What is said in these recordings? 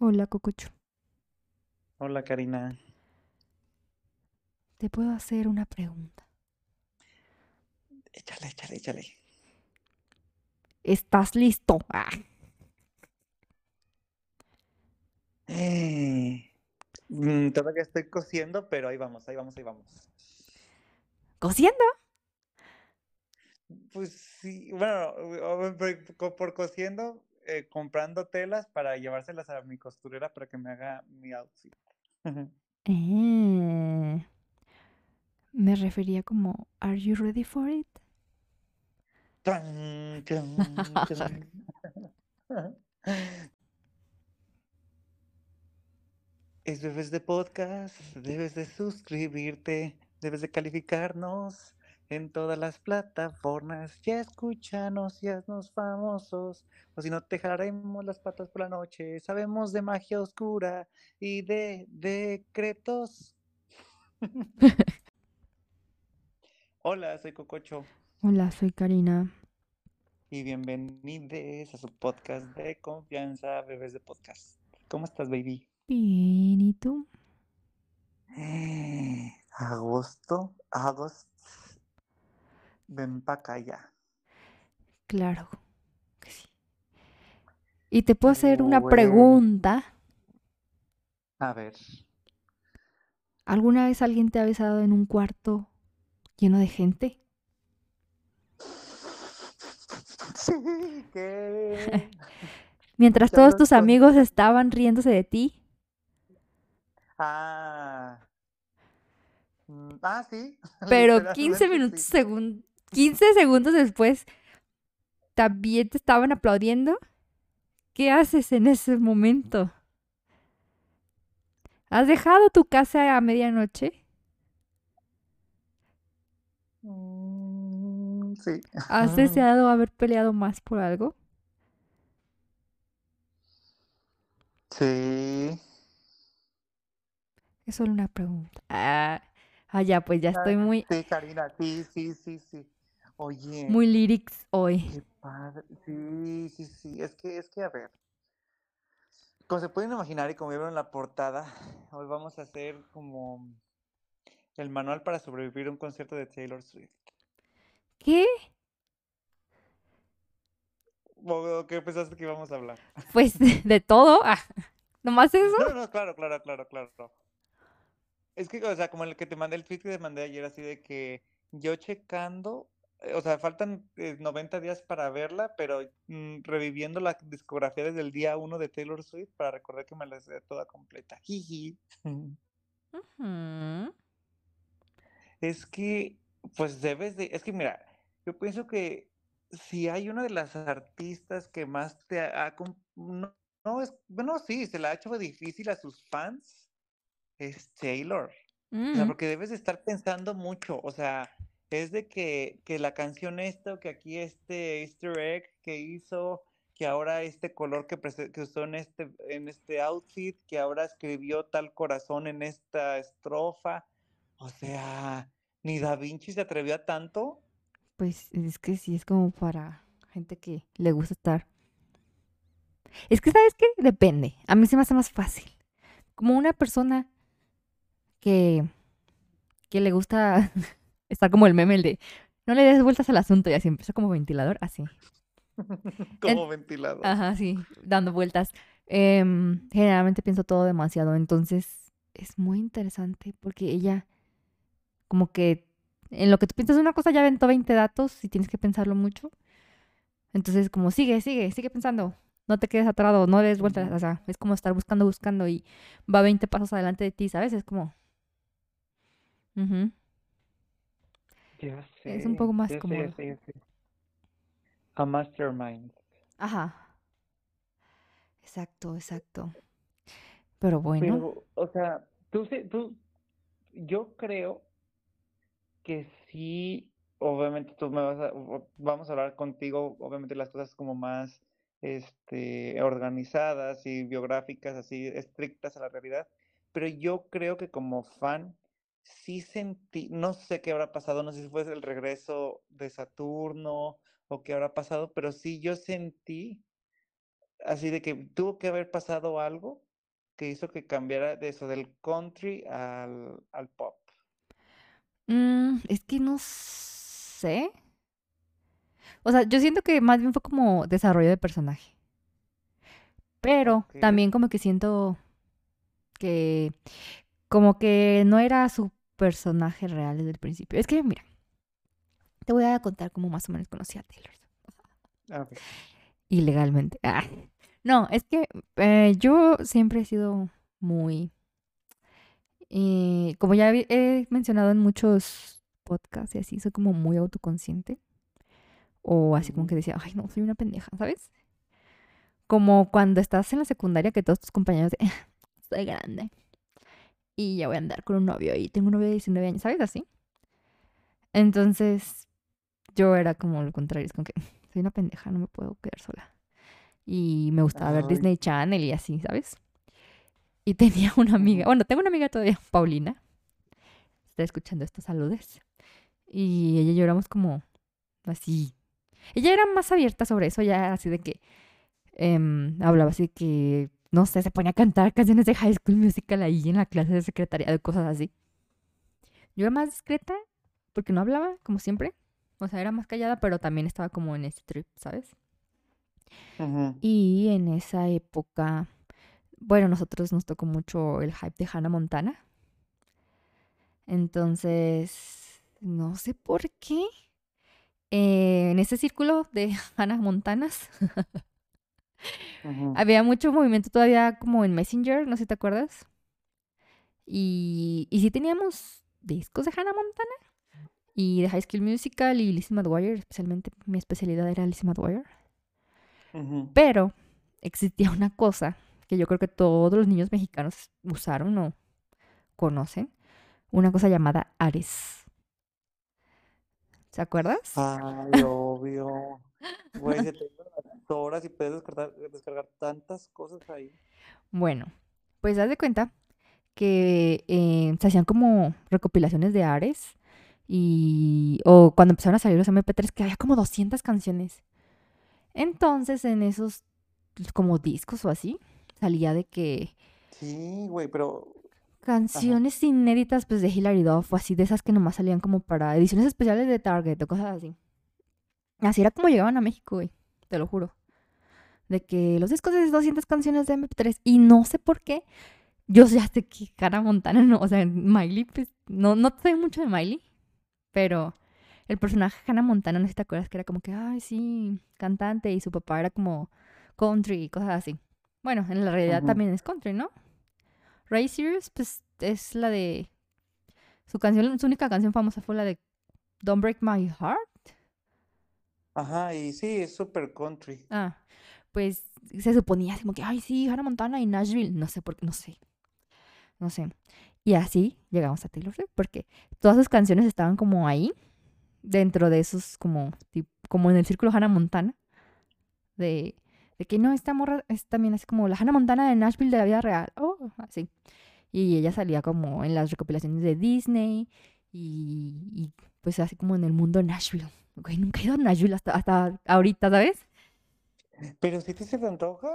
Hola, Cococho. Hola, Karina. Te puedo hacer una pregunta. Échale, échale, échale. ¿Estás listo? Ah, Eh, mm, todavía estoy cosiendo, pero ahí vamos, ahí vamos, ahí vamos. ¿Cosiendo? Pues sí, bueno, por, por cosiendo, eh, comprando telas para llevárselas a mi costurera para que me haga mi outfit. Eh, me refería como, ¿Are you ready for it? Es debes de podcast, debes de suscribirte, debes de calificarnos en todas las plataformas. Ya escúchanos y haznos famosos, o si no te jalaremos las patas por la noche. Sabemos de magia oscura y de decretos. Hola, soy Cococho Hola, soy Karina. y bienvenidos a su podcast de confianza, bebés de podcast. ¿Cómo estás, baby? Bien, ¿y tú? Agosto, agosto. Ven pa' acá ya. Claro que sí. Y te puedo hacer una Bueno. pregunta. A ver. ¿Alguna vez alguien te ha besado en un cuarto lleno de gente? Sí, que. Mientras Ya todos tus amigos estaban riéndose de ti. Ah. Mm, Ah, sí. Pero 15 literalmente minutos, sí. segun- 15 segundos después, también te estaban aplaudiendo. ¿Qué haces en ese momento? ¿Has dejado tu casa a medianoche? Mm, Sí. ¿Has deseado haber peleado más por algo? Sí. Es solo una pregunta. Ah, ah, ya, pues ya estoy muy, Sí, Karina, sí, sí, sí, sí. Oye. muy lyrics hoy. Qué padre. Sí, sí, sí. Es que, es que, a ver. Como se pueden imaginar y como vieron en la portada, hoy vamos a hacer como el manual para sobrevivir a un concierto de Taylor Swift. ¿Qué? ¿O qué pensaste que íbamos a hablar? Pues de, de todo. Ah, ¿Nomás eso? No, no, claro, claro, claro, claro. Es que, o sea, como el que te mandé, el tweet que te mandé ayer, así de que yo checando, o sea, faltan eh, 90 días para verla, pero mm, reviviendo la discografía desde el día 1 de Taylor Swift para recordar que me la sé toda completa. Jiji. Es que, pues debes de, es que mira, yo pienso que si hay una de las artistas que más te ha, ha no, no es, bueno, sí, se la ha hecho difícil a sus fans, es Taylor. O sea, Mm, porque debes de estar pensando mucho, o sea, es de que, que la canción esta, o que aquí este easter egg que hizo, que ahora este color que usó en este, en este outfit, que ahora escribió tal corazón en esta estrofa, o sea, ni Da Vinci se atrevió a tanto. Pues es que sí, es como para gente que le gusta estar. Es que, ¿sabes qué? Depende. A mí se me hace más fácil. Como una persona que, que le gusta estar como el meme, el de no le des vueltas al asunto y así empieza como ventilador, así. Como ventilador. Ajá, sí, dando vueltas. Em, generalmente pienso todo demasiado, entonces es muy interesante porque ella, como que en lo que tú piensas una cosa ya aventó 20 datos y tienes que pensarlo mucho. Entonces, como sigue, sigue, sigue pensando. No te quedes atorado, no le des vueltas. O sea, es como estar buscando, buscando y va 20 pasos adelante de ti, ¿sabes? Es como. ujú, Ya Es un sé, poco más ya sé, ya cómodo. sé, ya sé. A mastermind. Ajá. Exacto, exacto. Pero bueno, Pero, o sea, tú, sé- tú, yo creo que sí, obviamente tú me vas a, vamos a hablar contigo, obviamente las cosas como más, este, organizadas y biográficas, así estrictas a la realidad, pero yo creo que como fan sí sentí, no sé qué habrá pasado, no sé si fue el regreso de Saturno o qué habrá pasado, pero sí yo sentí así de que tuvo que haber pasado algo que hizo que cambiara de eso, del country al, al pop? Mm, es que no sé. O sea, yo siento que más bien fue como desarrollo de personaje. Pero también como que siento que como que no era su personaje real desde el principio. Es que, mira, te voy a contar cómo más o menos conocí a Taylor. Ah, ok. Ilegalmente. Ah. No, es que eh, yo siempre he sido muy... eh, como ya he mencionado en muchos podcasts y así, soy como muy autoconsciente. O así como que decía, ay, no, soy una pendeja, ¿sabes? Como cuando estás en la secundaria que todos tus compañeros de, soy grande. Y ya voy a andar con un novio y tengo un novio de 19 años, ¿sabes? Así. Entonces, yo era como lo contrario, es como que soy una pendeja, no me puedo quedar sola. Y me gustaba ver. Disney Channel y así, ¿sabes? Y tenía una amiga, bueno, tengo una amiga todavía, Paulina. Está escuchando estos saludos. Y ella y yo éramos como así. Ella era más abierta sobre eso, ya así de que em, hablaba así que, no sé, se ponía a cantar canciones de High School Musical ahí en la clase de secretariado, cosas así. Yo era más discreta porque no hablaba, como siempre. O sea, era más callada, pero también estaba como en este trip, ¿sabes? Y en esa época, bueno, nosotros nos tocó mucho el hype de Hannah Montana. Entonces, no sé por qué. eh, en ese círculo de Hannah Montanas Había mucho movimiento todavía como en Messenger, no sé si te acuerdas. Y, y sí teníamos discos de Hannah Montana y de High School Musical y Lizzie McGuire, especialmente mi especialidad era Lizzie McGuire. Pero existía una cosa que yo creo que todos los niños mexicanos usaron o conocen, una cosa llamada Ares. ¿Se acuerdas? Ay, obvio. Güey, se te horas y puedes descargar, descargar tantas cosas ahí. Bueno, pues haz de cuenta que eh, se hacían como recopilaciones de Ares y o cuando empezaron a salir los MP3 que había como 200 canciones. Entonces en esos como discos o así salía de que Sí, güey, pero. canciones inéditas pues de Hilary Duff o así de esas que nomás salían como para ediciones especiales de Target o cosas así. Así era como llegaban a México, güey, te lo juro. De que los discos de 200 canciones de MP3 y no sé por qué yo ya sé que Hannah Montana no, o sea, Miley pues no no sé mucho de Miley, pero el personaje Hannah Montana, no sé si te acuerdas que era como que, ay, sí, cantante y su papá era como country y cosas así. Bueno, en la realidad también es country, ¿no? Ray Cyrus, pues es la de. Su canción, su única canción famosa fue la de Don't Break My Heart. Ajá, y sí, es super country. Ah, pues se suponía como que, ay, sí, Hannah Montana y Nashville. No sé por qué, no sé. No sé. Y así llegamos a Taylor Swift, porque todas sus canciones estaban como ahí, dentro de esos, como, tip- como en el círculo Hannah Montana. De, de que no, esta morra es también así como la Hannah Montana de Nashville de la vida real. Oh, así. Y ella salía como en las recopilaciones de Disney y, y, pues así como en el mundo Nashville. Güey, nunca he ido a Nashville hasta, hasta ahorita, ¿sabes? Pero si te se te antoja.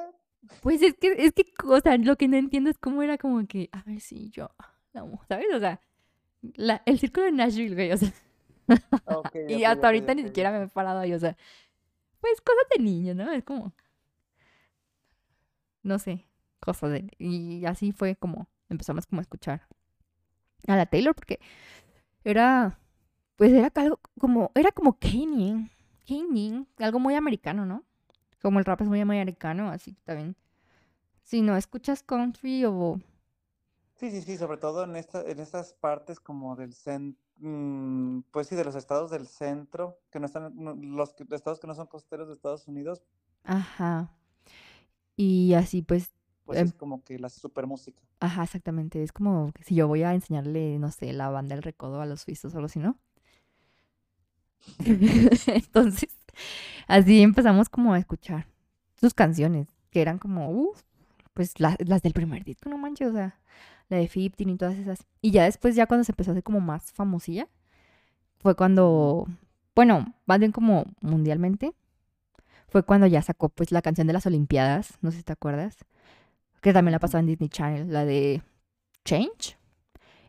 Pues es que, es que, o sea, lo que no entiendo es cómo era como que, a ver si yo la amo, ¿sabes? O sea, la- el círculo de Nashville, güey, o sea, y hasta ahorita ni siquiera me he parado ahí, o sea, pues cosas de niño, ¿no? Es como, no sé, cosas de... Y así fue como empezamos como a escuchar a la Taylor, porque era, pues era algo como, era como Kanye, Kanye, algo muy americano, ¿no? Como el rap es muy americano, así que también, si no escuchas country o... Sí, sí, sí, sobre todo en esta, en estas partes como del centro, pues sí, de los estados del centro, que no están, los estados que no son costeros de Estados Unidos, Ajá. Y así pues, pues Em. es como que la super música. ajá, exactamente. Es como que si yo voy a enseñarle, no sé, la banda del recodo a los suizos o algo así, ¿no? Entonces, así empezamos como a escuchar sus canciones, que eran como, uff, pues la- las del primer disco, no manches, o sea, la de 15 y todas esas. Y ya después, ya cuando se empezó a hacer como más famosilla, fue cuando, bueno, más bien como mundialmente, fue cuando ya sacó pues la canción de las Olimpiadas, no sé si te acuerdas, que también la pasaba en Disney Channel, la de Change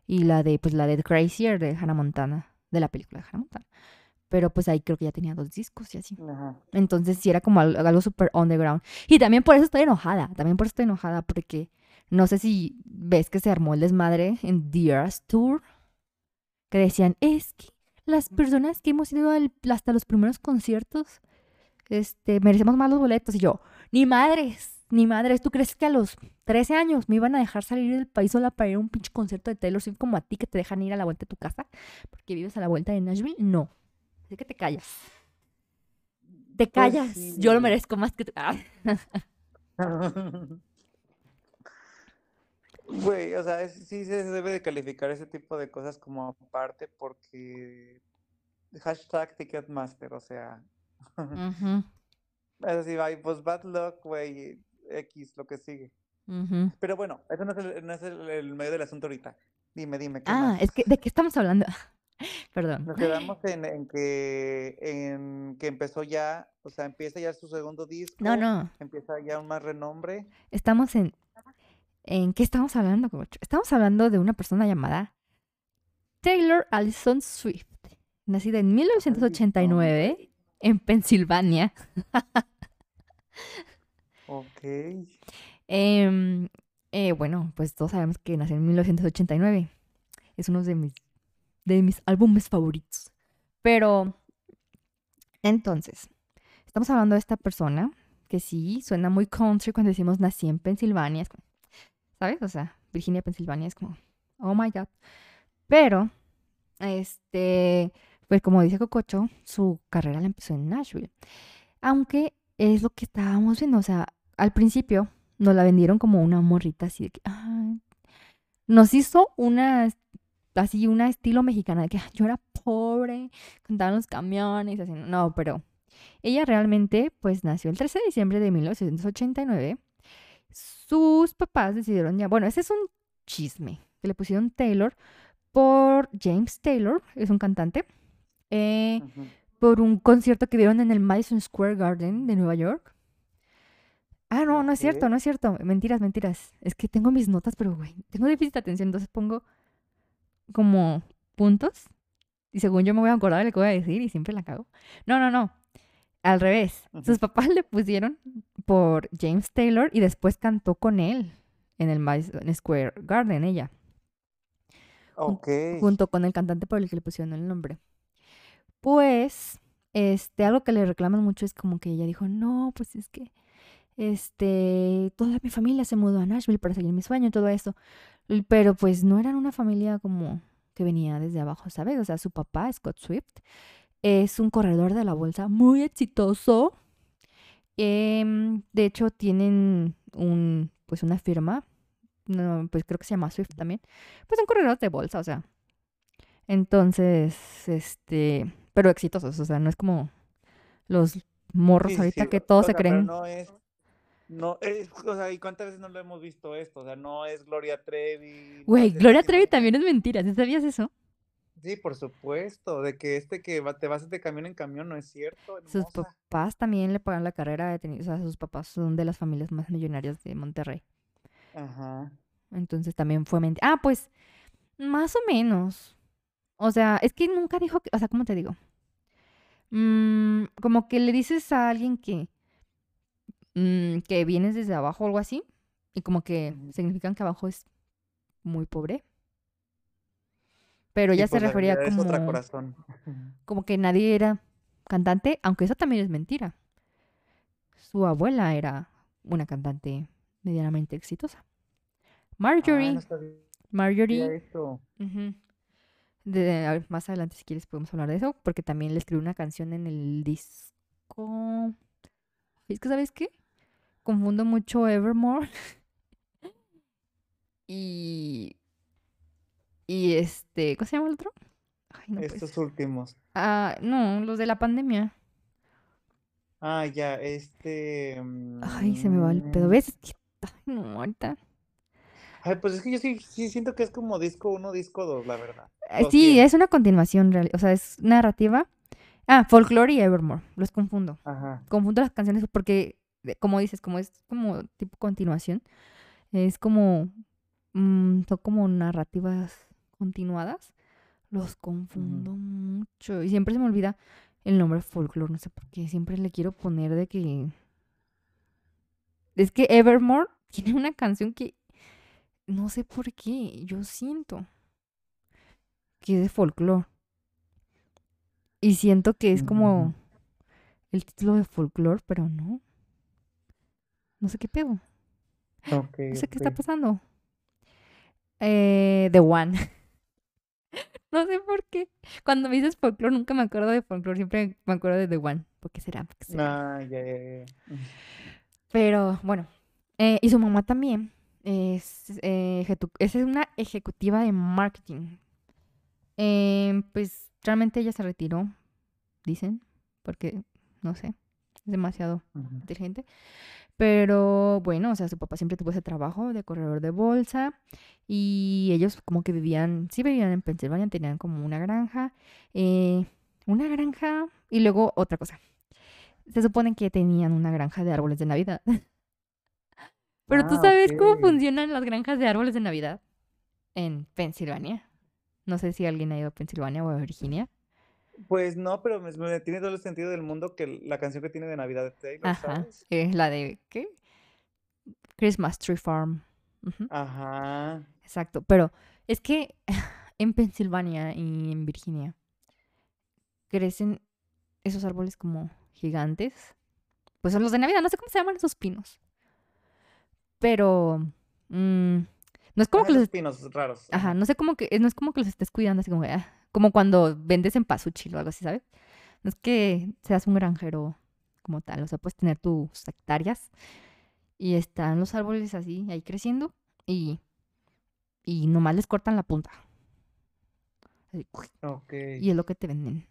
y la de, pues, la de Crazier de Hannah Montana, de la película de Hannah Montana. Pero pues ahí creo que ya tenía dos discos y así. Ajá. Entonces sí era como algo, algo súper underground. Y también por eso estoy enojada, también por eso estoy enojada, porque no sé si ves que se armó el desmadre en The Tour, que decían, es que las personas que hemos ido al- hasta los primeros conciertos, este, merecemos más los boletos. Y yo, ni madres, ni madres, ¿tú crees que a los 13 años me iban a dejar salir del país sola para ir a un pinche concierto de Taylor Swift como a ti que te dejan ir a la vuelta de tu casa porque vives a la vuelta de Nashville? No. Así que te callas. Te Pues callas. sí. Yo lo merezco más que tú. Ah. Güey, o sea, es- sí se debe de calificar ese tipo de cosas como aparte porque hashtag Ticketmaster, o sea, Ujú, es decir, ay, pues bad luck, güey, X, lo que sigue. Pero bueno, eso no es el, no es el, el medio del asunto ahorita. Dime, dime, ¿qué Ah, más? es que, ¿de qué estamos hablando? Perdón. Nos quedamos en, en que en que empezó ya, o sea, empieza ya su segundo disco, No, no. empieza ya un más renombre. Estamos en. ¿En qué estamos hablando, Cocho? Estamos hablando de una persona llamada Taylor Allison Swift, nacida en 1989 en Pensilvania. Ok. Em, eh, bueno, pues todos sabemos que nació en 1989. Es uno de mis, de mis álbumes favoritos. Pero, entonces, estamos hablando de esta persona que sí suena muy country cuando decimos nací en Pensilvania. ¿Sabes? O sea, Virginia, Pensilvania es como, oh my god. Pero, este, pues como dice Cococho, su carrera la empezó en Nashville. Aunque es lo que estábamos viendo, o sea, al principio nos la vendieron como una morrita así de que, ay, nos hizo una, así, una estilo mexicana de que "Ay, yo era pobre, contaban los camiones, así, no, pero ella realmente, pues, nació el 13 de diciembre de 1989. Sus papás decidieron ya, bueno, ese es un chisme, que le pusieron Taylor por James Taylor, es un cantante, eh, por un concierto que vieron en el Madison Square Garden de Nueva York. Ah, no, no es cierto, no es cierto. Mentiras, mentiras. Es que tengo mis notas, pero güey, tengo déficit de atención, entonces pongo como puntos. Y según yo me voy a acordar de lo que voy a decir y siempre la cago. No, no, no. Al revés. Sus papás le pusieron por James Taylor y después cantó con él en el Madison Square Garden, ella Ok. junto con el cantante por el que le pusieron el nombre. Pues, este, algo que le reclaman mucho es como que ella dijo, no, pues es que, este, toda mi familia se mudó a Nashville para seguir mi sueño y todo eso. Pero pues no eran una familia como que venía desde abajo, ¿sabes? O sea, su papá, Scott Swift, es un corredor de la bolsa muy exitoso. Em, de hecho, tienen un, pues una firma, no, pues creo que se llama Swift también, pues son corredores de bolsa, o sea. Entonces, este, pero exitosos, o sea, no es como los morros Sí, ahorita sí, que o todos se pero creen. no es, no es, o sea, ¿y cuántas veces no lo hemos visto esto? O sea, no es Gloria Trevi. Güey, es este Gloria Trevi también es mentira, ¿sí sabías eso? Sí, por supuesto, de que este que va- te vas de camión en camión no es cierto, Sus papás también le pagan la carrera de tenis, o sea, sus papás son de las familias más millonarias de Monterrey. Ajá. Entonces también fue mentira. Ah, pues, más o menos. O sea, es que nunca dijo que, o sea, ¿cómo te digo? Mm, como que le dices a alguien que, mm, que vienes desde abajo o algo así, y como que significan que abajo es muy pobre. Pero Y ella se pues refería es otra como, corazón. como que nadie era cantante, aunque eso también es mentira. Su abuela era una cantante medianamente exitosa. Ah, Marjorie, no sabía Marjorie. De, a ver, más adelante, si quieres, podemos hablar de eso, porque también le escribí una canción en el disco. Es que, ¿sabes qué? Confundo mucho Evermore y. Y este. ¿Cómo se llama el otro? Ay, no Estos últimos. Ah, no, los de la pandemia. Ah, ya, este. Ay, se me va el pedo. mm, ¿Ves? Es que- Ay, no, ahorita. Ay, pues es que yo sí, sí siento que es como disco uno, disco dos, la verdad. Eh, Sí, es una continuación, real- o sea, es narrativa. Ah, Folklore y Evermore, los confundo. Ajá. confundo las canciones porque, como dices, como es como tipo continuación, es como, mm, son como narrativas continuadas, los confundo mucho. Y siempre se me olvida el nombre folklore, no sé por qué. Siempre le quiero poner de que... Es que Evermore tiene una canción que no sé por qué, yo siento que es de folklore. Y siento que es como el título de folklore, pero no. No sé qué pedo. no sé qué está pasando. Eh, The One. no sé por qué. Cuando me dices folklore, nunca me acuerdo de folklore. Siempre me acuerdo de The One. ¿Por qué será? Ah, ya, ya, ya. Pero bueno. Eh, y su mamá también. Es, eh, es una ejecutiva de marketing. Eh, pues realmente ella se retiró, dicen, porque no sé, es demasiado inteligente. Pero bueno, o sea, su papá siempre tuvo ese trabajo de corredor de bolsa y ellos como que vivían, sí vivían en Pensilvania, tenían como una granja, eh, una granja y luego otra cosa. Se supone que tenían una granja de árboles de Navidad. Pero tú ah, sabes cómo funcionan las granjas de árboles de Navidad en Pensilvania. No sé si alguien ha ido a Pensilvania o a Virginia. Pues no, pero me, tiene todo el sentido del mundo que la canción que tiene de Navidad de Taylor, Ajá. Es la de, ¿qué? Christmas Tree Farm. Ajá. Exacto, pero es que en Pensilvania y en Virginia crecen esos árboles como gigantes. Pues son los de Navidad, no sé cómo se llaman esos pinos. Pero mm, no es como que los pinos raros. Ajá, no sé cómo que no es como que los estés cuidando así como que, ah, como cuando vendes en pasuchi o algo así, ¿sabes? No es que seas un granjero como tal, o sea, puedes tener tus hectáreas y están los árboles así, ahí creciendo y, y nomás les cortan la punta. Y es lo que te venden.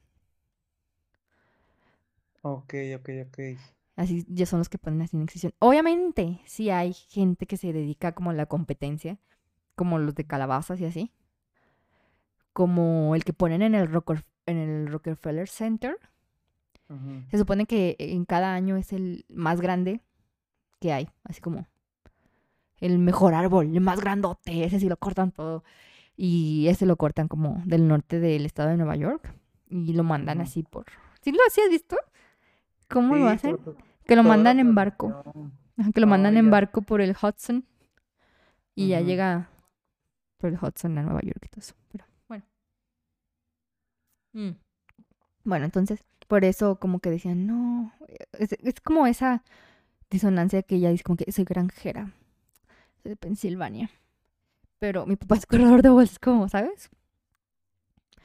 Ok, ok, ok. Así ya son los que ponen así en exhibición. Obviamente, sí hay gente que se dedica como a la competencia, como los de calabazas y así como el que ponen en el, en el Rockefeller Center. Se supone que en cada año es el más grande que hay, así como el mejor árbol, el más grandote, ese sí lo cortan todo. Y ese lo cortan como del norte del estado de Nueva York y lo mandan así por... ¿Sí lo has visto? ¿Cómo lo hacen? que lo mandan en barco. que lo mandan en barco por el Hudson y ya llega por el Hudson a Nueva York y todo eso. Pero Mm. Bueno, entonces, por eso como que decían, no, es, como esa disonancia que ella dice como que soy granjera, soy de Pensilvania. Pero mi papá es corredor de bolsas, como, ¿sabes?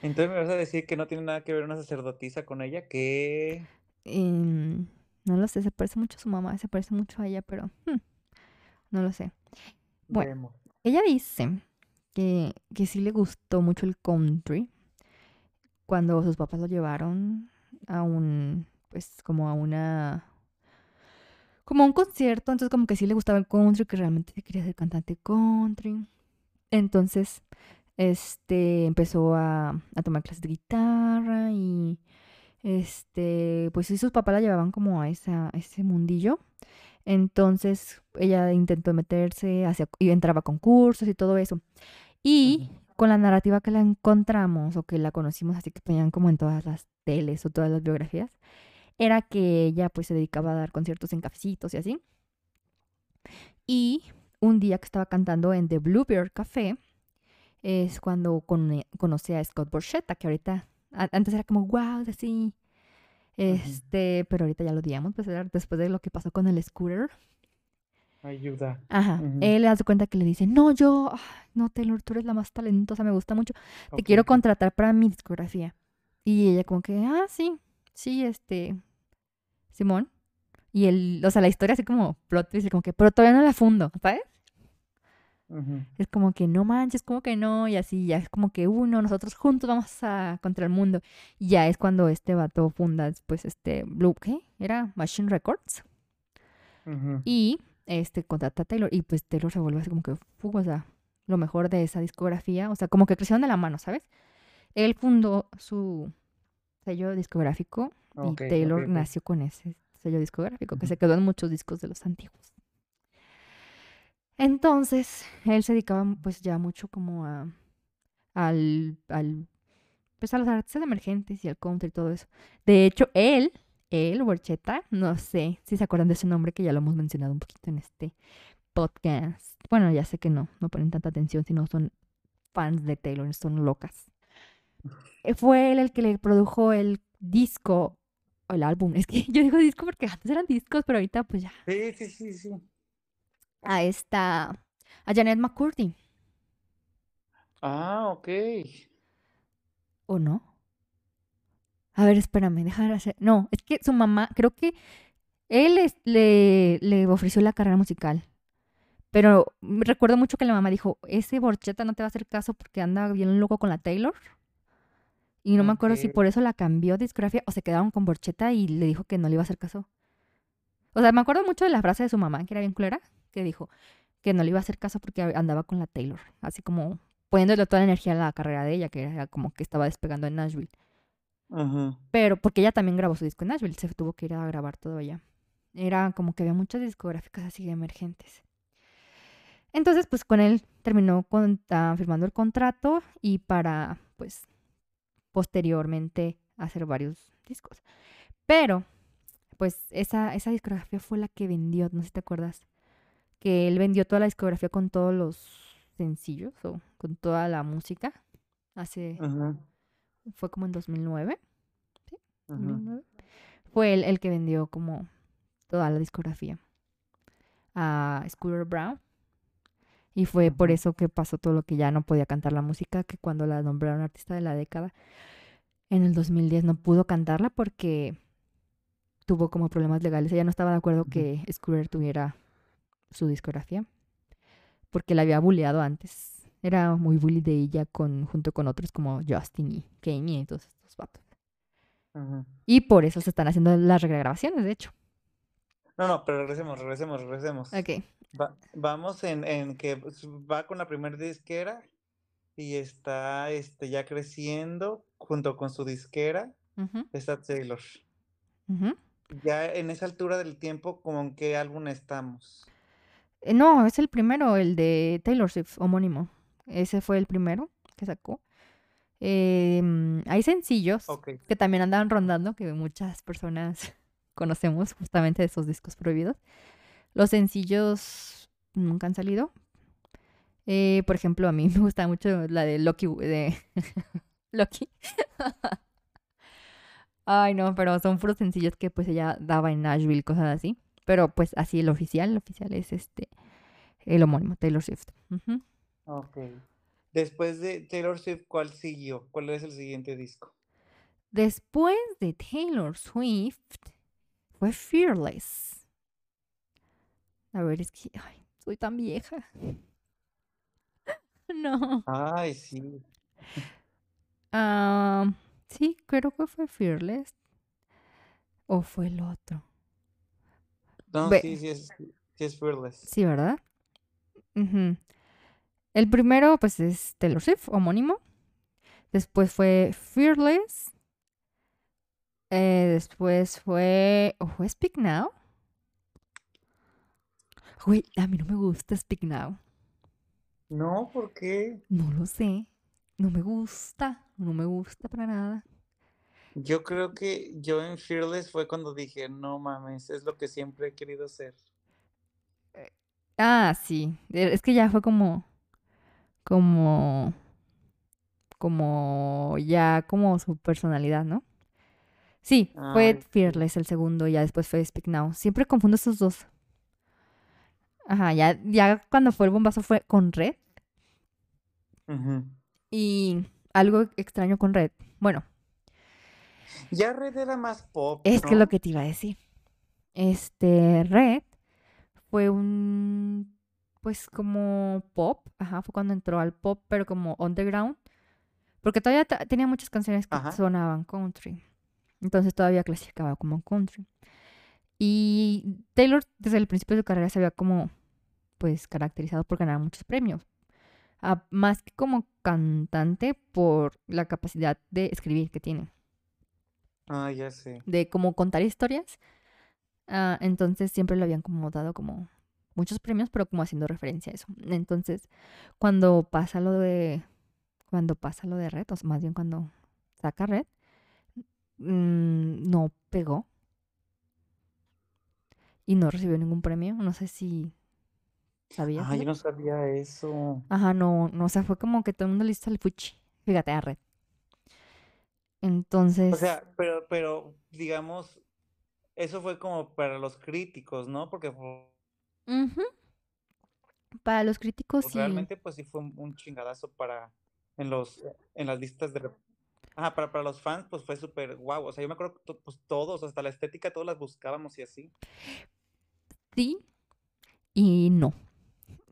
Entonces me vas a decir que no tiene nada que ver una sacerdotisa con ella, que... Em, no lo sé, se parece mucho a su mamá, se parece mucho a ella, pero hmm, no lo sé. Bueno, ella dice que, que sí le gustó mucho el country, cuando sus papás lo llevaron a un, pues como a una, como un concierto, entonces como que sí le gustaba el country, que realmente quería ser cantante country. Entonces, este, empezó a, a tomar clases de guitarra y, este, pues sí, sus papás la llevaban como a, esa, ese mundillo. Entonces, ella intentó meterse, hacia, y entraba a concursos y todo eso. Y con la narrativa que la encontramos o que la conocimos así que ponían como en todas las teles o todas las biografías, era que ella pues se dedicaba a dar conciertos en cafecitos y así. Y un día que estaba cantando en The Bluebird Café, es cuando conocí a Scott Borchetta, que ahorita, antes era como, wow, así. Este, pero ahorita ya lo odiamos, pues después de lo que pasó con el scooter. Ayuda. Ajá. Él le hace cuenta que le dice, no, yo, no, Taylor, tú eres la más talentosa, me gusta mucho. Te quiero contratar para mi discografía. Y ella como que, ah, sí, sí, este, Simón. Y él, o sea, la historia así como plot dice como que, pero todavía no la fundo, ¿sabes? Es como que no manches, como que no, y así ya es como que uno, nosotros juntos vamos a contra el mundo. Y ya es cuando este vato funda después este Blue, ¿qué? Era Machine Records. Y este, contrata a Taylor y pues Taylor se vuelve así como que, o sea, lo mejor de esa discografía, o sea, como que crecieron de la mano, ¿sabes? Él fundó su sello discográfico y Taylor nació con ese sello discográfico que se quedó en muchos discos de los antiguos. Entonces, él se dedicaba pues ya mucho como a al, al pues a los artistas emergentes y al country y todo eso. De hecho, él, él, Borchetta, no sé si se acuerdan de ese nombre que ya lo hemos mencionado un poquito en este podcast. Bueno, ya sé que no, no ponen tanta atención si no son fans de Taylor, son locas. Eh, Fue él el que le produjo el disco, o el álbum. Es que yo digo disco porque antes eran discos, pero ahorita pues ya. Sí, sí, sí, sí. A esta, a Janet McCurdy, Ah, ok. ¿o no? A ver, espérame, déjame hacer. No, es que su mamá, creo que él es- le, le ofreció la carrera musical. Pero recuerdo mucho que la mamá dijo, ese Borchetta no te va a hacer caso porque anda bien loco con la Taylor. Y no me acuerdo si por eso la cambió discografía o se quedaron con Borchetta y le dijo que no le iba a hacer caso. O sea, me acuerdo mucho de la frase de su mamá, que era bien culera, que dijo que no le iba a hacer caso porque andaba con la Taylor. Así como poniéndole toda la energía a la carrera de ella, que era como que estaba despegando en Nashville. Pero porque ella también grabó su disco en Nashville, se tuvo que ir a grabar todo allá. Era como que había muchas discográficas así emergentes. Entonces, pues con él terminó con- ah, firmando el contrato y para, pues, posteriormente hacer varios discos. Pero, pues, esa, esa discografía fue la que vendió, no sé si te acuerdas, que él vendió toda la discografía con todos los sencillos o con toda la música. Hace, Ujú, fue como en 2009. ujú. 2009. Fue él el que vendió como toda la discografía a Scooter Brown. Y fue por eso que pasó todo lo que ya no podía cantar la música, que cuando la nombraron artista de la década en el 2010 no pudo cantarla porque tuvo como problemas legales. Ella no estaba de acuerdo que Scooter tuviera su discografía porque la había bulleado antes. Era muy bully de ella con, junto con otros como Justin y Kanye y todos estos vatos. Y por eso se están haciendo las regrabaciones, de hecho. No, no, pero regresemos, regresemos, regresemos. Ok. Va- vamos en, en que va con la primera disquera y está este, ya creciendo junto con su disquera, Ujú, está Taylor. Ya en esa altura del tiempo, ¿con qué álbum estamos? Eh, No, es el primero, el de Taylor Swift, homónimo. Ese fue el primero que sacó. Em, hay sencillos que también andaban rondando, que muchas personas conocemos justamente de esos discos prohibidos. Los sencillos nunca han salido. Eh, por ejemplo, a mí me gusta mucho la de Loki. De Loki. Ay, no, pero son puros sencillos que pues ella daba en Nashville, cosas así. Pero pues así el oficial, el oficial es este, el homónimo, Taylor Swift. Ok. Después de Taylor Swift, ¿cuál siguió? ¿Cuál es el siguiente disco? Después de Taylor Swift fue Fearless. A ver, es que ay, soy tan vieja. No. Ay, sí. Ah, sí, creo que fue Fearless. ¿O fue el otro? No, sí, sí es, sí es Fearless. Sí, ¿verdad? Ujú. El primero, pues, es Taylor Swift, homónimo. Después fue Fearless. Eh, después fue... ¿O fue Speak Now? Güey, a mí no me gusta Speak Now. No, ¿por qué? No lo sé. No me gusta. No me gusta para nada. Yo creo que yo en Fearless fue cuando dije, no mames, es lo que siempre he querido ser. Ah, sí. Eh, Es que ya fue como... Como... Como... Ya como su personalidad, ¿no? Sí, fue sí. Fearless el segundo, ya después fue Speak Now. Siempre confundo esos dos. Ajá, ya, ya cuando fue el bombazo fue con Red. Ujú. Y algo extraño con Red. Bueno, Ya Red era más pop, es que ¿no? lo que te iba a decir. Este, Red fue un, pues como pop, ajá, fue cuando entró al pop, pero como underground, porque todavía tenía muchas canciones que Ajá. sonaban country, entonces todavía clasificaba como country. Y Taylor desde el principio de su carrera se había como, pues, caracterizado por ganar muchos premios, más que como cantante por la capacidad de escribir que tiene Ah, ya sé. de como contar historias. Ah, entonces siempre lo habían como dado como muchos premios, pero como haciendo referencia a eso. Entonces, cuando pasa lo de, cuando pasa lo de Red, o sea, más bien cuando saca Red, mm, no pegó y no recibió ningún premio. No sé si sabías. Ah, yo no sabía eso. Ajá, no, no, o sea, fue como que todo el mundo le hizo el fuchi. Fíjate, a Red. O Entonces, sea, pero, pero, digamos, eso fue como para los críticos, ¿no? Porque ujú, para los críticos sí. realmente, pues sí fue un, chingadazo para, en los, en las listas de... Ajá, para, para los fans, pues fue súper guau. O sea, yo me acuerdo que pues todos, hasta la estética, todos las buscábamos y así. Sí y no.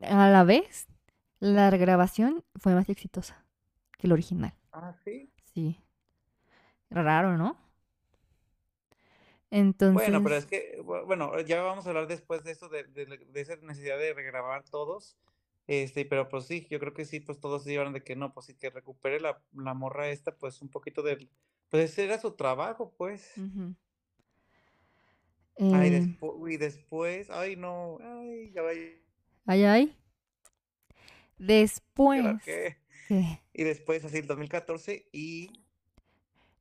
A la vez, la grabación fue más exitosa que el original. Ah, sí. Sí. Raro, ¿no? Bueno, pero es que, bu- bueno, ya vamos a hablar después de eso, de, de, esa necesidad de regrabar todos. Este, pero pues sí, yo creo que sí, pues todos se llevaron de que no, pues sí, que recupere la, la morra esta, pues un poquito del, pues ese era su trabajo, pues. Ay, Eh, y después, ay no, ay, ya vaya, ay, ay. Después, ¿ahora qué? ¿qué? Y después así el 2014 y,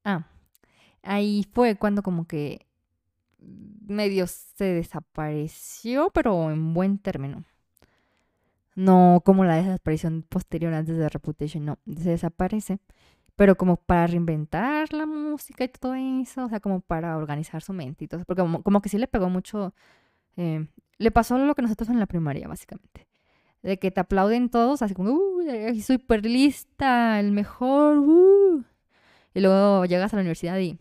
Ah, ahí fue cuando como que medio se desapareció, pero en buen término. No como la desaparición posterior antes de Reputation, no, se desaparece. Pero como para reinventar la música y todo eso, o sea, como para organizar su mente y todo eso, porque como, como que sí le pegó mucho, eh, le pasó lo que nosotros en la primaria, básicamente. De que te aplauden todos, así como, uh, súper lista, el mejor, uh. Y luego llegas a la universidad y,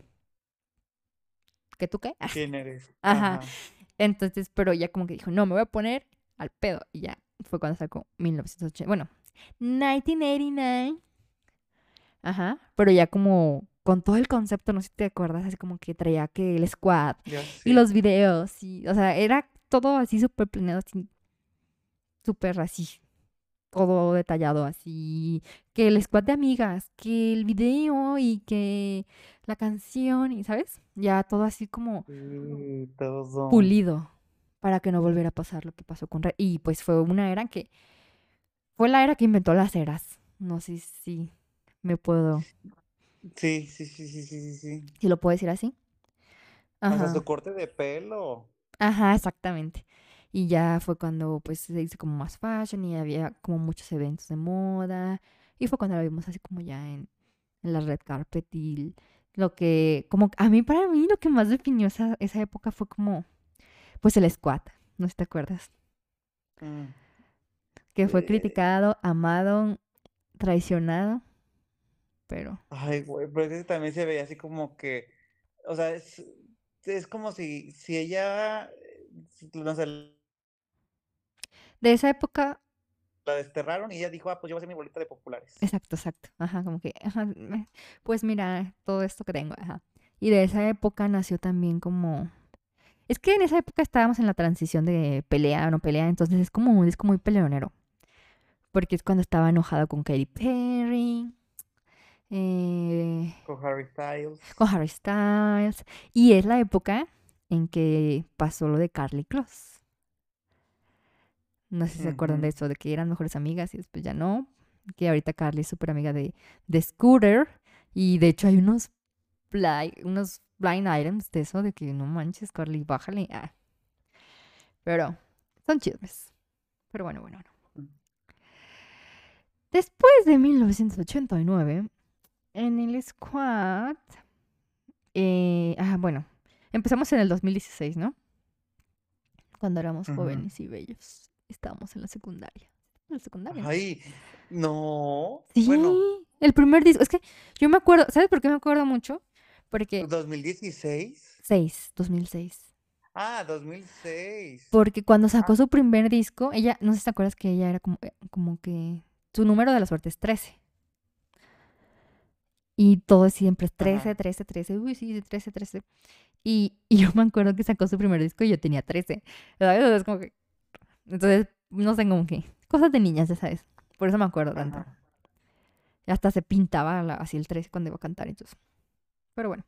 ¿qué tú qué? ¿quién eres? Ajá. Ajá. Entonces, pero ya como que dijo, no, me voy a poner al pedo. Y ya fue cuando sacó 1980. Bueno, 1989. Ajá. Pero ya como con todo el concepto, no sé si te acuerdas, así como que traía que el squad Ya y los videos. Y, o sea, era todo así súper planeado, así. Súper así. Todo detallado, así. Que el squad de amigas, que el video y que la canción, y ¿sabes? Ya todo así como Sí, todo. pulido para que no volviera a pasar lo que pasó con Red. Y pues fue una era que fue la era que inventó las eras. No sé si me puedo, Sí, sí, sí, sí, sí, sí, sí. si lo puedo decir así. Hasta su Ajá, corte de pelo. ajá, exactamente. Y ya fue cuando pues se hizo como más fashion y había como muchos eventos de moda. Y fue cuando la vimos así como ya en, en la red carpet y lo que, como a mí, para mí, lo que más definió esa, esa época fue como, pues el squat. No sé si te acuerdas. Mm. que fue Eh, criticado, amado, traicionado, pero Ay, güey, pero es que también se veía así como que, o sea, es, es como si, si ella, eh, no sé, de esa época, la desterraron y ella dijo, ah, pues yo voy a hacer mi bolita de populares. exacto, exacto, ajá, como que, ajá, pues mira, todo esto que tengo, ajá. Y de esa época nació también como, es que en esa época estábamos en la transición de pelea o no pelea, entonces es como un disco muy peleonero, porque es cuando estaba enojado con Katy Perry, eh, Con Harry Styles. con Harry Styles, y es la época en que pasó lo de Carly Close. No sé si se acuerdan de eso, de que eran mejores amigas y después ya no. Que ahorita Carly es súper amiga de, de Scooter. Y de hecho hay unos, bli- unos blind items de eso, de que no manches, Carly, bájale. Ah. Pero son chismes. Pero bueno, bueno, bueno. Después de 1989, en el squad... eh, ah, bueno, empezamos en el 2016, ¿no? Cuando éramos jóvenes y bellos. Estábamos en la secundaria. En la secundaria. Ay, no. Sí, Bueno, el primer disco. Es que yo me acuerdo, ¿sabes por qué me acuerdo mucho? Porque 2016. 6, 2006. Ah, 2006. Porque cuando sacó Ah, su primer disco, ella, no sé si te acuerdas que ella era como, eh, como que su número de la suerte es 13. Y todo siempre es 13, ajá. 13, 13. Uy, sí, 13, 13. Y, y yo me acuerdo que sacó su primer disco y yo tenía 13. ¿Sabes? O sea, es como que... Entonces, no sé, como que... Cosas de niñas, ya sabes. Por eso me acuerdo tanto. Y hasta se pintaba la- así el 13 cuando iba a cantar eso. Pero bueno.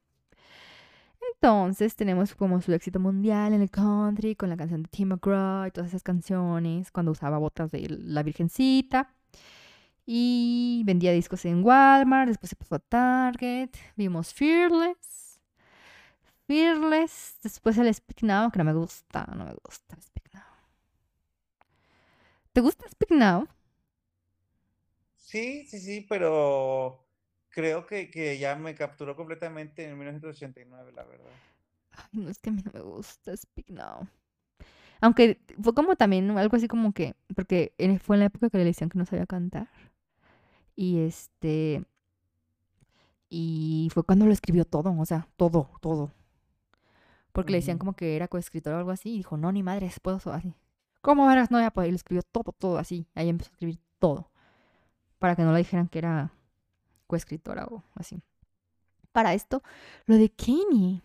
entonces tenemos como su éxito mundial en el country con la canción de Tim McGraw y todas esas canciones, cuando usaba botas de la Virgencita. Y vendía discos en Walmart, después se pasó a Target. Vimos Fearless. Fearless. Después el Speak Now, que no me gusta, no me gusta. ¿Te gusta Speak Now? Sí, sí, sí, pero creo que, que ya me capturó completamente en 1989, la verdad. Ay, no, es que a mí no me gusta Speak Now. Aunque fue como también algo así como que, porque fue en la época que le decían que no sabía cantar. Y este, y fue cuando lo escribió todo, o sea, todo, todo. Porque le decían como que era coescritor o algo así, y dijo, no, ni madres, puedo así. ¿Cómo verás? No voy a poder, y lo escribió todo, todo así. Ahí empezó a escribir todo. Para que no le dijeran que era coescritora o así. Para esto, lo de Kanye.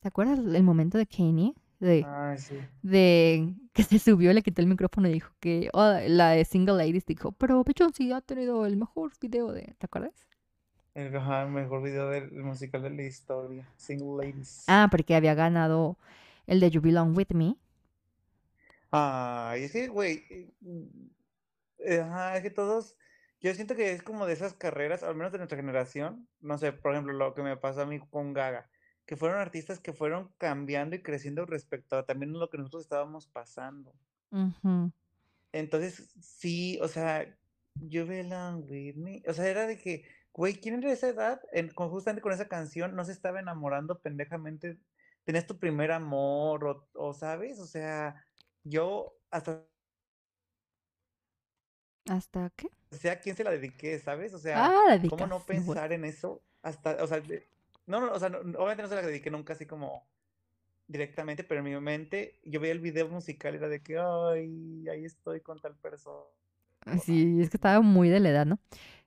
¿Te acuerdas el momento de Kanye? De, Ay, sí. de que se subió, le quitó el micrófono y dijo que oh, la de Single Ladies dijo, pero Beyoncé ha tenido el mejor video de, ¿te acuerdas? El, mejor video del el musical de la historia. Single Ladies. Ah, porque había ganado el de You Belong With Me. Ay, es que, güey, eh, mm, ajá, es que todos, yo siento que es como de esas carreras, al menos de nuestra generación, no sé, por ejemplo, lo que me pasó a mí con Gaga, que fueron artistas que fueron cambiando y creciendo respecto a también lo que nosotros estábamos pasando. Entonces, sí, o sea, yo belong with me, o sea, era de que, güey, ¿quién era de esa edad? En, con, justamente con esa canción no se estaba enamorando pendejamente, tenías tu primer amor, o, o sabes, o sea, yo hasta ¿Hasta qué? sea a quién se la dediqué, ¿sabes? O sea, Ah, ¿cómo no pensar en eso? Hasta, o sea, no, no, o sea, no- obviamente no se la dediqué nunca así como directamente, pero en mi mente yo veía el video musical y era de que, ay, ahí estoy con tal persona. Sí, es que estaba muy de la edad, ¿no?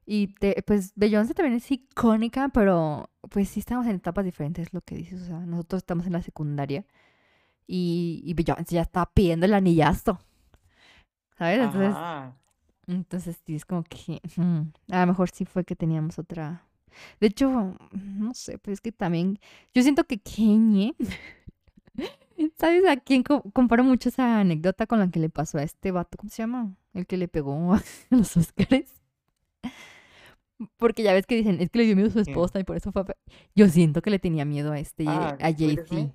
Y te, pues Beyoncé también es icónica, pero pues sí estamos en etapas diferentes, es lo que dices. O sea, nosotros estamos en la secundaria y, y Beyoncé ya está pidiendo el anillazo. ¿Sabes? Entonces, Ajá. entonces sí, es como que mm, a lo mejor sí fue que teníamos otra. De hecho, no sé, pues es que también yo siento que Kanye, ¿sabes a quién co- comparo mucho esa anécdota con la que le pasó a este vato? ¿Cómo se llama? El que le pegó a los Oscars. Porque ya ves que dicen, es que le dio miedo a su esposa y por eso fue. a pe-". Yo siento que le tenía miedo a este, Ah, a Jay-Z.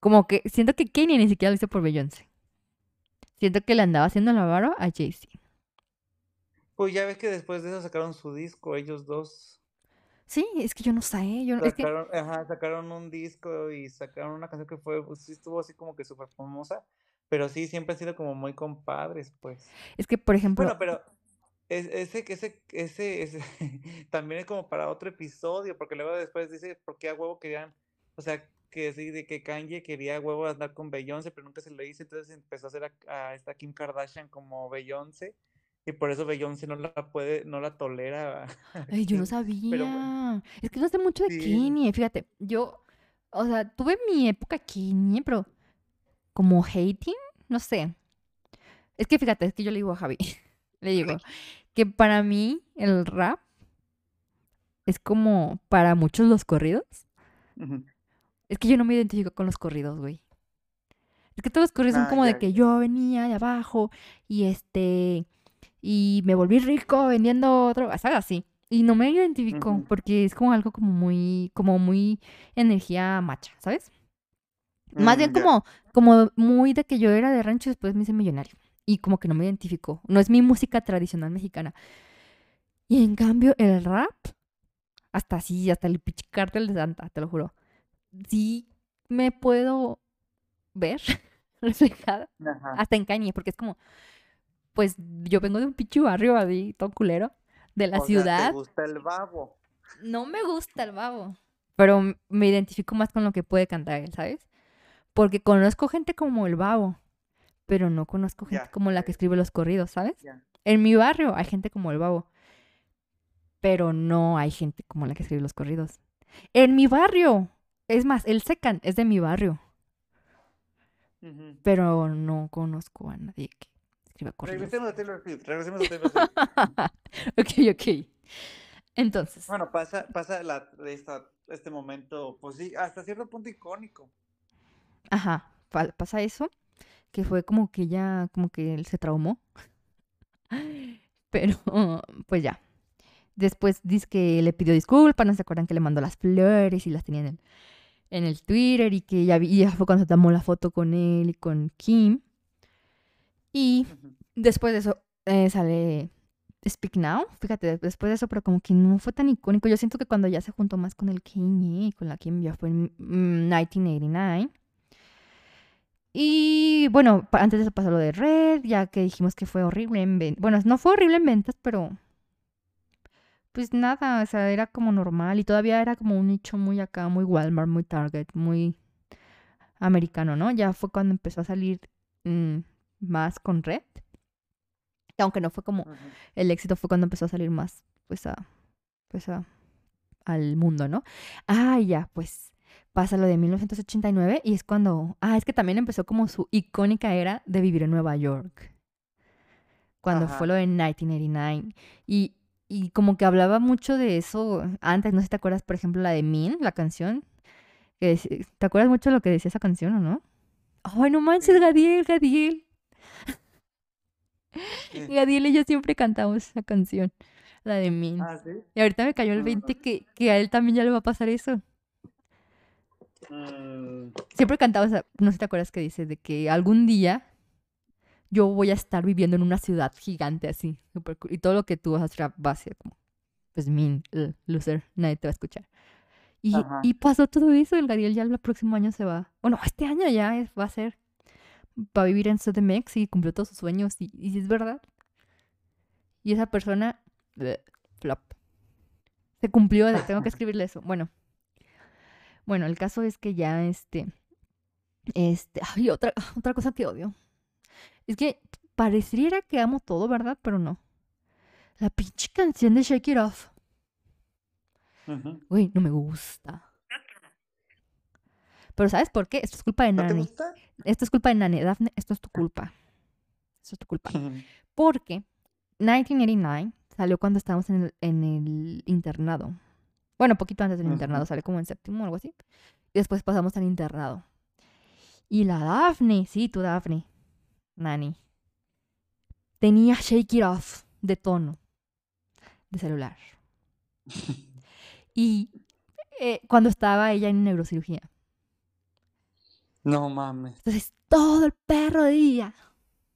Como que siento que Kanye ni siquiera lo hizo por Beyoncé. Siento que le andaba haciendo la vara a Jay-Z. Pues ya ves que después de eso sacaron su disco, ellos dos. Sí, es que yo no sé. Yo, no- es que Sacaron, ajá, sacaron un disco y sacaron una canción que fue, pues sí estuvo así como que súper famosa, pero sí, siempre han sido como muy compadres, pues. Es que, por ejemplo, Bueno, pero es- ese, ese, ese, ese también es como para otro episodio, porque luego después dice por qué a huevo querían, o sea, que sí, de que Kanye quería huevo andar con Beyoncé, pero nunca se lo hizo, entonces empezó a hacer a, a esta Kim Kardashian como Beyoncé, y por eso Beyoncé no la puede, no la tolera. ay, yo no Kanye. Pero bueno, sabía. Es que no sé mucho de sí, Kanye. Fíjate, yo, o sea, tuve mi época Kanye, pero como hating, no sé. Es que fíjate, es que yo le digo a Javi, le digo que para mí el rap es como para muchos los corridos. ujú. Es que yo no me identifico con los corridos, güey. Es que todos los corridos son Ah, como de que yo venía de abajo y este y me volví rico vendiendo drogas, ¿sabes? Así. Y no me identifico porque es como algo como muy como muy energía macha, ¿sabes? Más bien Mm, como como muy de que yo era de rancho y después me hice millonario y como que no me identifico. No es mi música tradicional mexicana. Y en cambio el rap hasta así, hasta el pinche cártel de Santa, te lo juro. Sí me puedo ver reflejada Ajá. hasta en Kanye, porque es como, pues yo vengo de un pinche barrio así, todo culero, de la O sea, ¿te ciudad. gusta el babo? No me gusta el babo, pero me identifico más con lo que puede cantar él, ¿sabes? Porque conozco gente como el babo, pero no conozco gente como la que escribe los corridos, ¿sabes? En mi barrio hay gente como el babo, pero no hay gente como la que escribe los corridos. En mi barrio, es más, el Secan es de mi barrio, pero no conozco a nadie que escriba corridos. Regresemos a Taylor Swift, regresemos a Taylor Swift. ok, ok. Entonces, Bueno, pasa, pasa la, esta este momento, pues sí, hasta cierto punto icónico. Ajá, pa- pasa eso, que fue como que ella, como que él se traumó. Pero, pues ya. Después dice que le pidió disculpas, no se acuerdan que le mandó las flores y las tenía en el, en el Twitter y que ya, vi- ya fue cuando se tomó la foto con él y con Kim. Y después de eso eh, sale Speak Now, fíjate, después de eso, pero como que no fue tan icónico. Yo siento que cuando ya se juntó más con el Kanye y con la Kim ya fue en mm, 1989. Y bueno, antes de eso pasó lo de Red, ya que dijimos que fue horrible en ventas. Bueno, no fue horrible en ventas, pero pues nada, o sea, era como normal y todavía era como un nicho muy acá, muy Walmart, muy Target, muy americano, ¿no? Ya fue cuando empezó a salir mm, más con Red. Aunque no fue como el éxito fue cuando empezó a salir más, pues a, pues a, al mundo, ¿no? Ah, ya, pues pasa lo de 1989 y es cuando, ah, es que también empezó como su icónica era de vivir en Nueva York, cuando Ajá. fue lo de 1989 y, y como que hablaba mucho de eso antes, no sé si te acuerdas, por ejemplo, la de Mean, la canción, dec- ¿te acuerdas mucho de lo que decía esa canción o no? Ay, no manches. Gadiel, Gadiel. Gadiel y yo siempre cantamos esa canción, la de Mean. Ah, sí. Y ahorita me cayó el Ah. 20 que, que a él también ya le va a pasar eso. Mm, Siempre cantaba esa, no sé si te acuerdas que dice, de que algún día yo voy a estar viviendo en una ciudad gigante así, cool, y todo lo que tú vas a hacer va a ser como, pues, mean, loser, nadie te va a escuchar. Y, y pasó todo eso, el Gadiel ya el próximo año se va, bueno, este año ya es- va a ser, va a vivir en CDMX y cumplió todos sus sueños, y, y es verdad. Y esa persona, bleh, flop. Se cumplió, tengo que escribirle eso. Bueno, bueno, el caso es que ya este, este, ay, otra, otra cosa que odio. Es que pareciera que amo todo, ¿verdad? Pero no. La pinche canción de Shake It Off. Güey, no me gusta. Pero ¿sabes por qué? Esto es culpa de ¿No te Nani. gusta? Esto es culpa de Nani. Dafne, esto es tu culpa. Esto es tu culpa. Porque 1989 salió cuando estábamos en el, en el internado. Bueno, poquito antes del internado, salió como en séptimo o algo así. Y después pasamos al internado. Y la Daphne, sí, tu Daphne, Nani, tenía Shake It Off de tono de celular. Y eh, cuando estaba ella en neurocirugía. No mames. Entonces, todo el perro día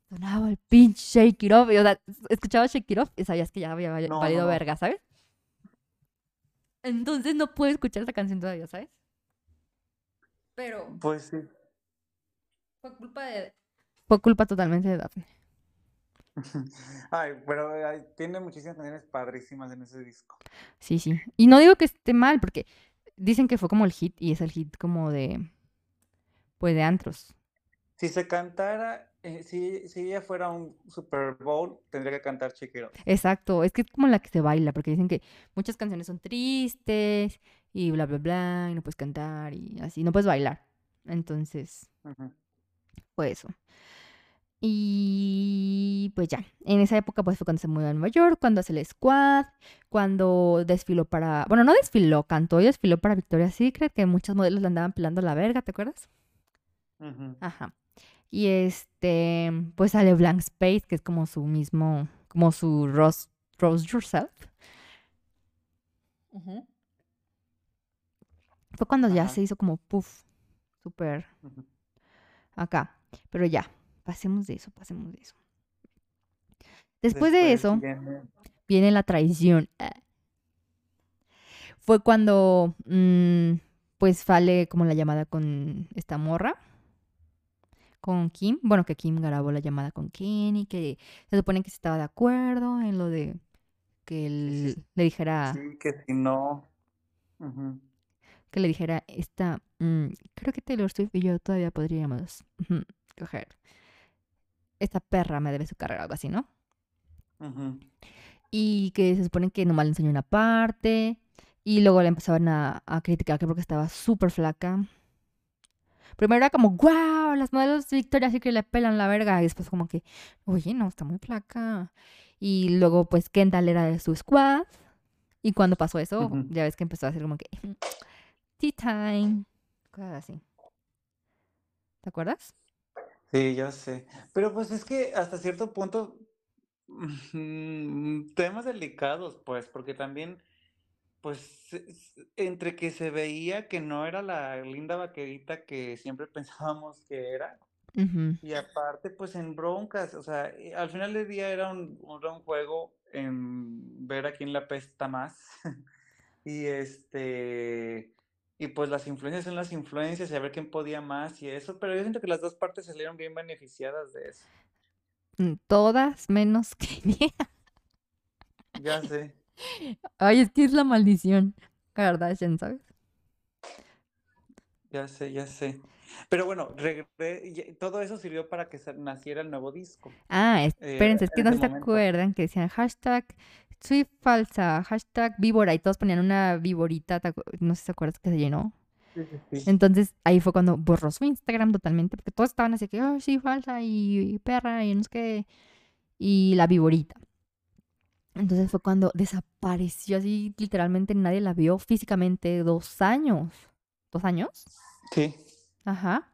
sonaba el pinche Shake It Off. Y, o sea, escuchaba Shake It Off y sabías que ya había No, valido no. verga, ¿sabes? Entonces no puedo escuchar esa canción todavía, ¿sabes? Pero Pues sí. fue culpa de... Fue culpa totalmente de Daphne. Ay, pero ay, tiene muchísimas canciones padrísimas en ese disco. Sí, sí. Y no digo que esté mal, porque dicen que fue como el hit y es el hit como de... Pues de antros. Si se cantara, eh, si, si ella fuera un Super Bowl, tendría que cantar Chiquero. Exacto, es que es como la que se baila, porque dicen que muchas canciones son tristes y bla, bla, bla, y no puedes cantar y así, no puedes bailar. Entonces, fue eso. Y pues ya, en esa época pues fue cuando se mudó a Nueva York, cuando hace el squad, cuando desfiló para, bueno, no desfiló, cantó y desfiló para Victoria's Secret, que muchos modelos le andaban pelando la verga, ¿te acuerdas? Ajá. Y este, pues sale Blank Space, que es como su mismo, como su Rose, Rose Yourself. Ujú. Fue cuando ya se hizo como puff, súper acá. Pero ya, pasemos de eso, pasemos de eso. Después, de eso, viene- viene la traición. Ah. Fue cuando, mm, pues, sale como la llamada con esta morra, con Kim. Bueno, que Kim grabó la llamada con Kenny, que se supone que se estaba de acuerdo en lo de que él sí. le dijera, Sí, que si no. Que le dijera esta, mm, creo que Taylor Swift y yo todavía podríamos ujú, coger. Esta perra me debe su carrera, algo así, ¿no? Y que se supone que nomás le enseñó una parte y luego le empezaban a, a criticar que porque estaba súper flaca. Primero era como, wow, las modelos de Victoria's Secret le pelan la verga y después como que, oye, no, está muy flaca. Y luego pues Kendall era de su squad y cuando pasó eso, ya ves que empezó a hacer como que, tea time, cosas así. ¿Te acuerdas? Sí, ya sé. Pero pues es que hasta cierto punto, mm, temas delicados, pues, porque también, pues, entre que se veía que no era la linda vaquerita que siempre pensábamos que era, y aparte, pues, en broncas, o sea, eh, al final del día era un, era un juego en ver a quién la pesta más. Y este, y pues las influencias son las influencias y a ver quién podía más y eso, pero yo siento que las dos partes salieron bien beneficiadas de eso. Mm, Todas menos que Ya sé. Ay, es que es la maldición Kardashian, ¿sabes? Ya sé, ya sé. Pero bueno, todo eso sirvió para que naciera el nuevo disco. Ah, eh, espérense, es que no se momento. acuerdan que decían hashtag soy falsa, hashtag víbora y todos ponían una víborita, ¿te acu- no sé si se acuerdan que se llenó. Sí, sí, sí. Entonces ahí fue cuando borró su Instagram totalmente, porque todos estaban así que, oh, sí, falsa y, y perra y no sé qué, y la víborita. Entonces fue cuando desapareció así, literalmente nadie la vio físicamente, dos años. ¿Dos años? Sí. Ajá.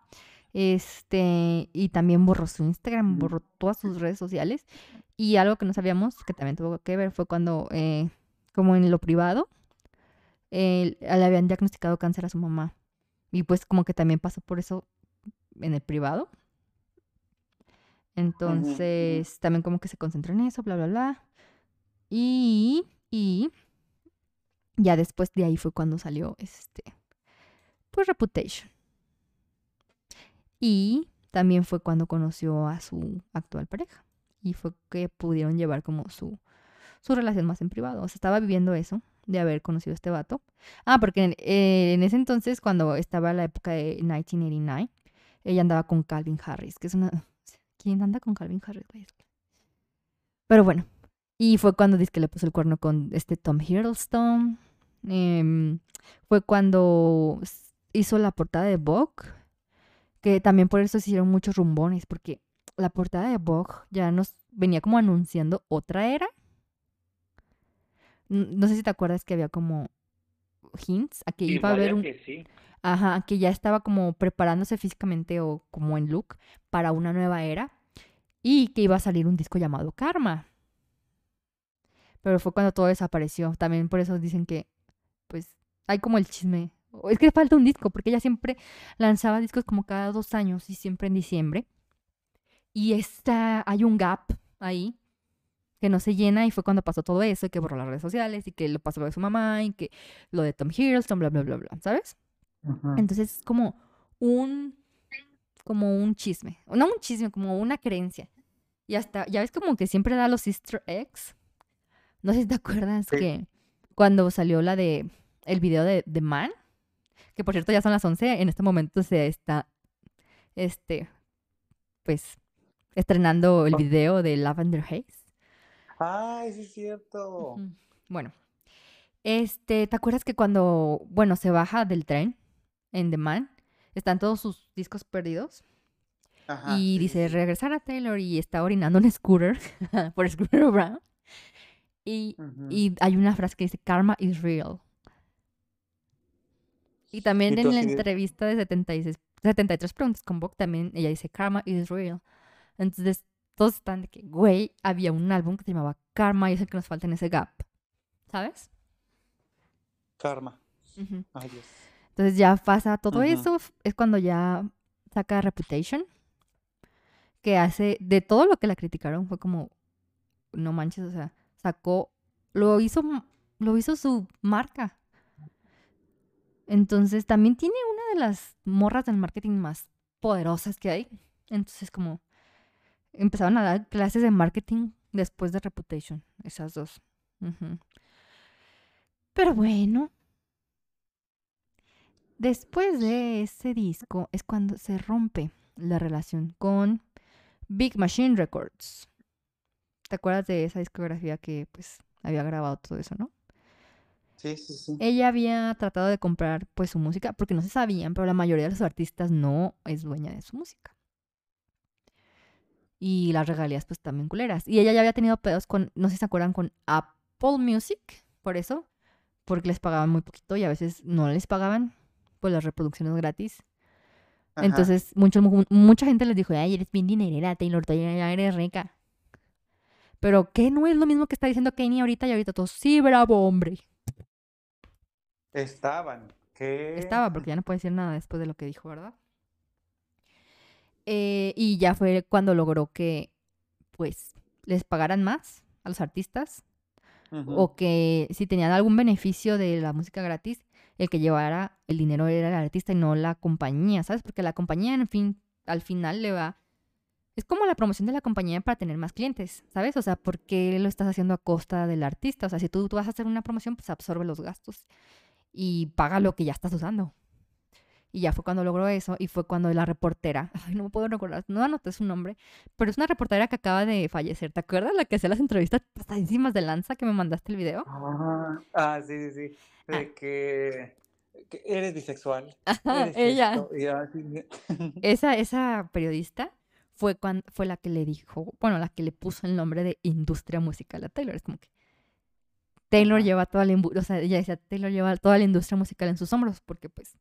Este, y también borró su Instagram, borró todas sus redes sociales. Y algo que no sabíamos, que también tuvo que ver, fue cuando, eh, como en lo privado, eh, le habían diagnosticado cáncer a su mamá. Y pues como que también pasó por eso en el privado. Entonces, también como que se concentró en eso, bla, bla, bla. Y, y ya después de ahí fue cuando salió este, pues Reputation. Y también fue cuando conoció a su actual pareja. Y fue que pudieron llevar como su, su relación más en privado. O sea, estaba viviendo eso de haber conocido a este vato. Ah, porque en, eh, ese entonces, cuando estaba la época de 1989, ella andaba con Calvin Harris, que es una... ¿Quién anda con Calvin Harris? Pero bueno, y fue cuando dice que le puso el cuerno con este Tom Hiddleston. Em, fue cuando hizo la portada de Vogue, que también por eso se hicieron muchos rumbones, porque la portada de Vogue ya nos venía como anunciando otra era. No sé si te acuerdas que había como hints a que Y iba a haber un... que sí. Ajá, que ya estaba como preparándose físicamente o como en look para una nueva era y que iba a salir un disco llamado Karma. Pero fue cuando todo desapareció. También por eso dicen que, pues, hay como el chisme. O Es que falta un disco, porque ella siempre lanzaba discos como cada dos años y siempre en diciembre. Y esta, hay un gap ahí que no se llena y fue cuando pasó todo eso y que borró las redes sociales y que lo pasó lo de su mamá y que lo de Tom Hiddleston, bla, bla, bla, bla, ¿sabes? Ujú. Entonces es como un, como un chisme, no un chisme, como una creencia. Y hasta, ya ves como que siempre da los easter eggs. No sé si te acuerdas Sí. que cuando salió la de, el video de The Man, que por cierto ya son las 11, en este momento se está, este, pues, estrenando el video de Lavender Haze. Ay, sí es cierto. Bueno, este, ¿te acuerdas que cuando, bueno, se baja del tren en The Man, están todos sus discos perdidos? Ajá, y sí, dice regresar a Taylor y está orinando en scooter por Scooter Brown. Y, y hay una frase que dice Karma is real. Y también Y en la entrevista de 76, 73 preguntas con Vogue también ella dice Karma is real. Entonces todos están de que, güey, había un álbum que se llamaba Karma y es el que nos falta en ese gap. ¿Sabes? Karma. Ay, Dios. Entonces ya pasa todo Ujú. eso, f- es cuando ya saca Reputation, que hace, de todo lo que la criticaron, fue como, no manches, o sea, sacó, lo hizo, lo hizo su marca. Entonces también tiene una de las morras del marketing más poderosas que hay. Entonces como empezaron a dar clases de marketing después de Reputation, esas dos. Pero bueno, Después de ese disco es cuando se rompe la relación con Big Machine Records. ¿Te acuerdas de esa discografía que pues había grabado todo eso, no? Sí, sí, sí. Ella había tratado de comprar pues su música porque no se sabían, pero la mayoría de los artistas no es dueña de su música. Y las regalías pues también culeras. Y ella ya había tenido pedos con, no sé si se acuerdan, con Apple Music, por eso, porque les pagaban muy poquito y a veces no les pagaban por las reproducciones gratis. Ajá. Entonces, mucho, mucha gente les dijo, ay, eres bien dinerera, Taylor, ya eres rica. Pero que no es lo mismo que está diciendo Kanye ahorita y ahorita todos, sí, bravo, hombre. Estaban. ¿Qué? Estaba, porque ya no puede decir nada después de lo que dijo, ¿verdad? Eh, y ya fue cuando logró que, pues, les pagaran más a los artistas o que si tenían algún beneficio de la música gratis, el que llevara el dinero era el artista y no la compañía, ¿sabes? Porque la compañía, en fin, al final le va... Es como la promoción de la compañía para tener más clientes, ¿sabes? O sea, ¿por qué lo estás haciendo a costa del artista? O sea, si tú, tú vas a hacer una promoción, pues absorbe los gastos y paga lo que ya estás usando. Y ya fue cuando logró eso y fue cuando la reportera, ay, no me puedo recordar, no anoté su nombre, pero es una reportera que acaba de fallecer. ¿Te acuerdas la que hacía las entrevistas pasadísimas de lanza que me mandaste el video? Ah, ah, sí, sí, sí. Ah. De que, que eres bisexual. Ajá, Eres ella. esto, y así. Esa, esa periodista fue, cuan- fue la que le dijo, bueno, la que le puso el nombre de industria musical a Taylor. Es como que Taylor lleva toda la, o sea, ella decía, Taylor lleva toda la industria musical en sus hombros, porque pues,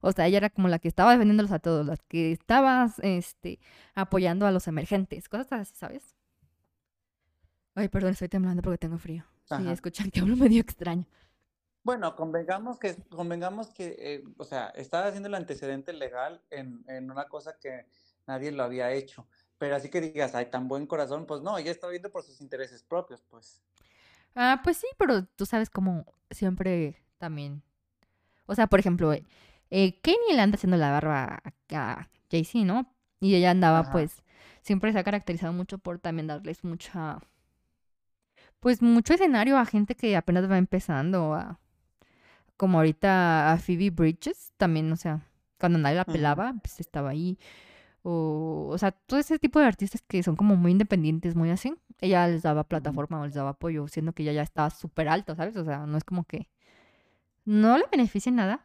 o sea, ella era como la que estaba defendiéndolos a todos, la que estaba, este, apoyando a los emergentes, cosas así, ¿sabes? Ay, perdón, estoy temblando porque tengo frío. Sí, Ajá. escuchan que hablo medio extraño. Bueno, convengamos que, convengamos que, eh, o sea, estaba haciendo el antecedente legal en, en una cosa que nadie lo había hecho. Pero así que digas, ay, tan buen corazón, pues no, ella está viendo por sus intereses propios, pues. Ah, pues sí, pero tú sabes como siempre también. O sea, por ejemplo, eh, eh, Kanye le anda haciendo la barba a, Jay-Z, ¿no? Y ella andaba, Ajá. pues, siempre se ha caracterizado mucho por también darles mucha, pues, mucho escenario a gente que apenas va empezando, a, como ahorita a Phoebe Bridges, también, o sea, cuando nadie la pelaba, pues estaba ahí. O, o sea, todo ese tipo de artistas que son como muy independientes, muy así. Ella les daba plataforma o les daba apoyo, siendo que ella ya estaba súper alta, ¿sabes? O sea, no es como que no le beneficie nada,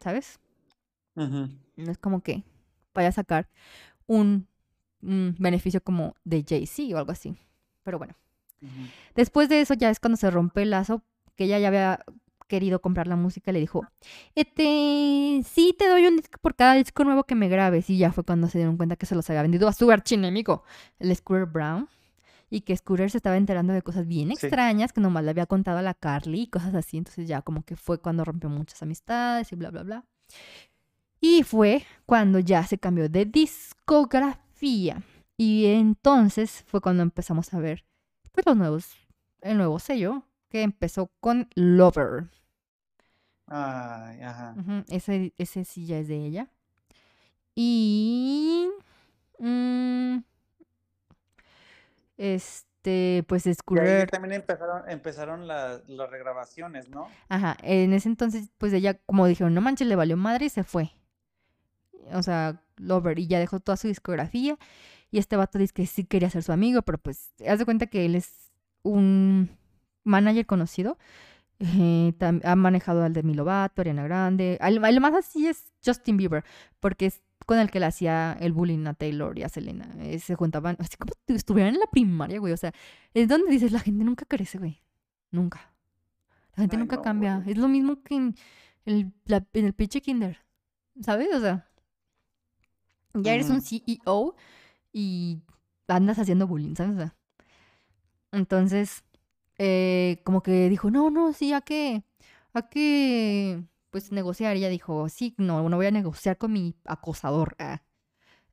¿sabes? No es como que vaya a sacar un, un beneficio como de Jay-Z o algo así. Pero bueno. Después de eso ya es cuando se rompe el lazo, que ella ya había querido comprar la música le dijo, este, sí te doy un disco por cada disco nuevo que me grabes. Y ya fue cuando se dieron cuenta que se los había vendido a su archienemigo, el Scooter Brown. Y que Scooter se estaba enterando de cosas bien Sí. extrañas que nomás le había contado a la Carly y cosas así. Entonces ya como que fue cuando rompió muchas amistades y bla, bla, bla. Y fue cuando ya se cambió de discografía. Y entonces fue cuando empezamos a ver pues los nuevos, el nuevo sello que empezó con Lover. Ay, ajá. Ese, ese sí ya es de ella. Y mm, este, pues ahí Scooter. también empezaron, empezaron las, las regrabaciones, ¿no? Ajá, en ese entonces, pues ella, como dijeron, no manches, le valió madre y se fue. O sea, Lover, y ya dejó toda su discografía. Y este vato dice que sí quería ser su amigo, pero pues, haz de cuenta que él es un manager conocido. Eh, tam- ha manejado al Demi Lovato, Ariana Grande. El, el más así es Justin Bieber, porque es con el que le hacía el bullying a Taylor y a Selena. Eh, se juntaban, así como si estuvieran en la primaria, güey. O sea, es donde dices, la gente nunca crece, güey. Nunca. La gente Ay, nunca no, cambia. güey. Es lo mismo que en el, la- en el pinche kinder. ¿Sabes? O sea, ya eres un. CEO y andas haciendo bullying, ¿sabes? O sea, entonces, eh, como que dijo, no, no, sí, hay que, hay que, pues, negociar. Y ella dijo, sí, no, no voy a negociar con mi acosador. ah".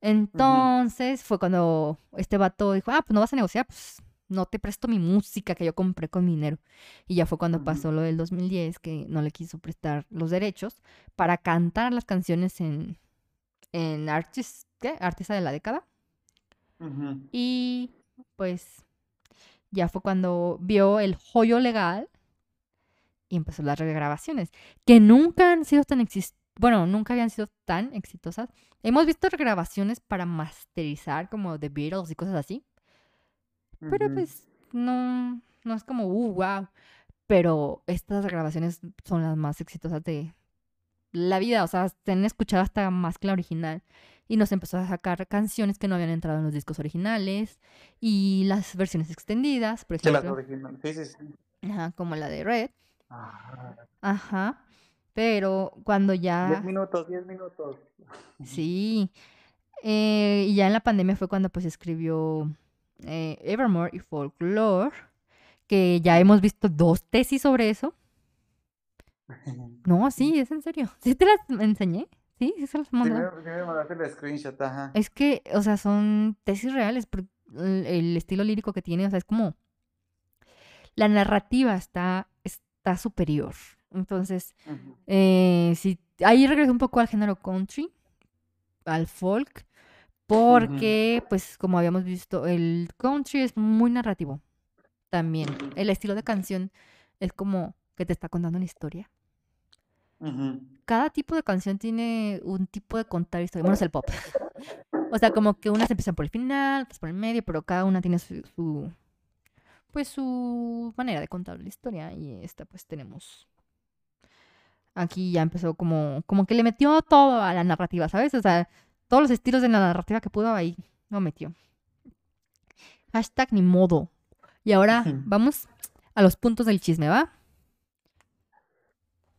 Entonces, fue cuando este vato dijo, ah, pues no vas a negociar, pues no te presto mi música que yo compré con mi dinero. Y ya fue cuando pasó lo del 2010, que no le quiso prestar los derechos para cantar las canciones en, en Artist, ¿qué? Artista de la década. Y pues ya fue cuando vio el joyo legal y empezó las regrabaciones, que nunca han sido tan bueno, nunca habían sido tan exitosas. Hemos visto regrabaciones para masterizar como The Beatles y cosas así, pero pues no, no es como, uh, wow. Pero estas grabaciones son las más exitosas de la vida, o sea, se han escuchado hasta más que la original. Y nos empezó a sacar canciones que no habían entrado en los discos originales y las versiones extendidas, por ejemplo, originales. Sí, sí, sí. ajá, como la de Red. Ah, Ajá. Pero cuando Diez ya, minutos, diez minutos. sí, eh, y ya en la pandemia fue cuando pues escribió eh, Evermore y Folklore, que ya hemos visto dos tesis sobre eso. No, sí, es en serio. ¿Sí te las enseñé? Sí, sí se screenshot, ajá. Es que, o sea, son tesis reales, por el, estilo lírico que tiene, o sea, es como la narrativa está, está superior. Entonces, eh, ahí regreso un poco al género country, al folk, porque, pues, como habíamos visto, el country es muy narrativo también. El estilo de canción es como que te está contando una historia. Cada tipo de canción tiene un tipo de contar historia, menos el pop. O sea, como que unas empiezan por el final, otras por el medio, pero cada una tiene su, su- pues su manera de contar la historia. Y esta pues tenemos. Aquí ya empezó como, como que le metió todo a la narrativa, ¿sabes? O sea, todos los estilos de la narrativa que pudo ahí lo metió. Hashtag ni modo. Y ahora vamos a los puntos del chisme, ¿va?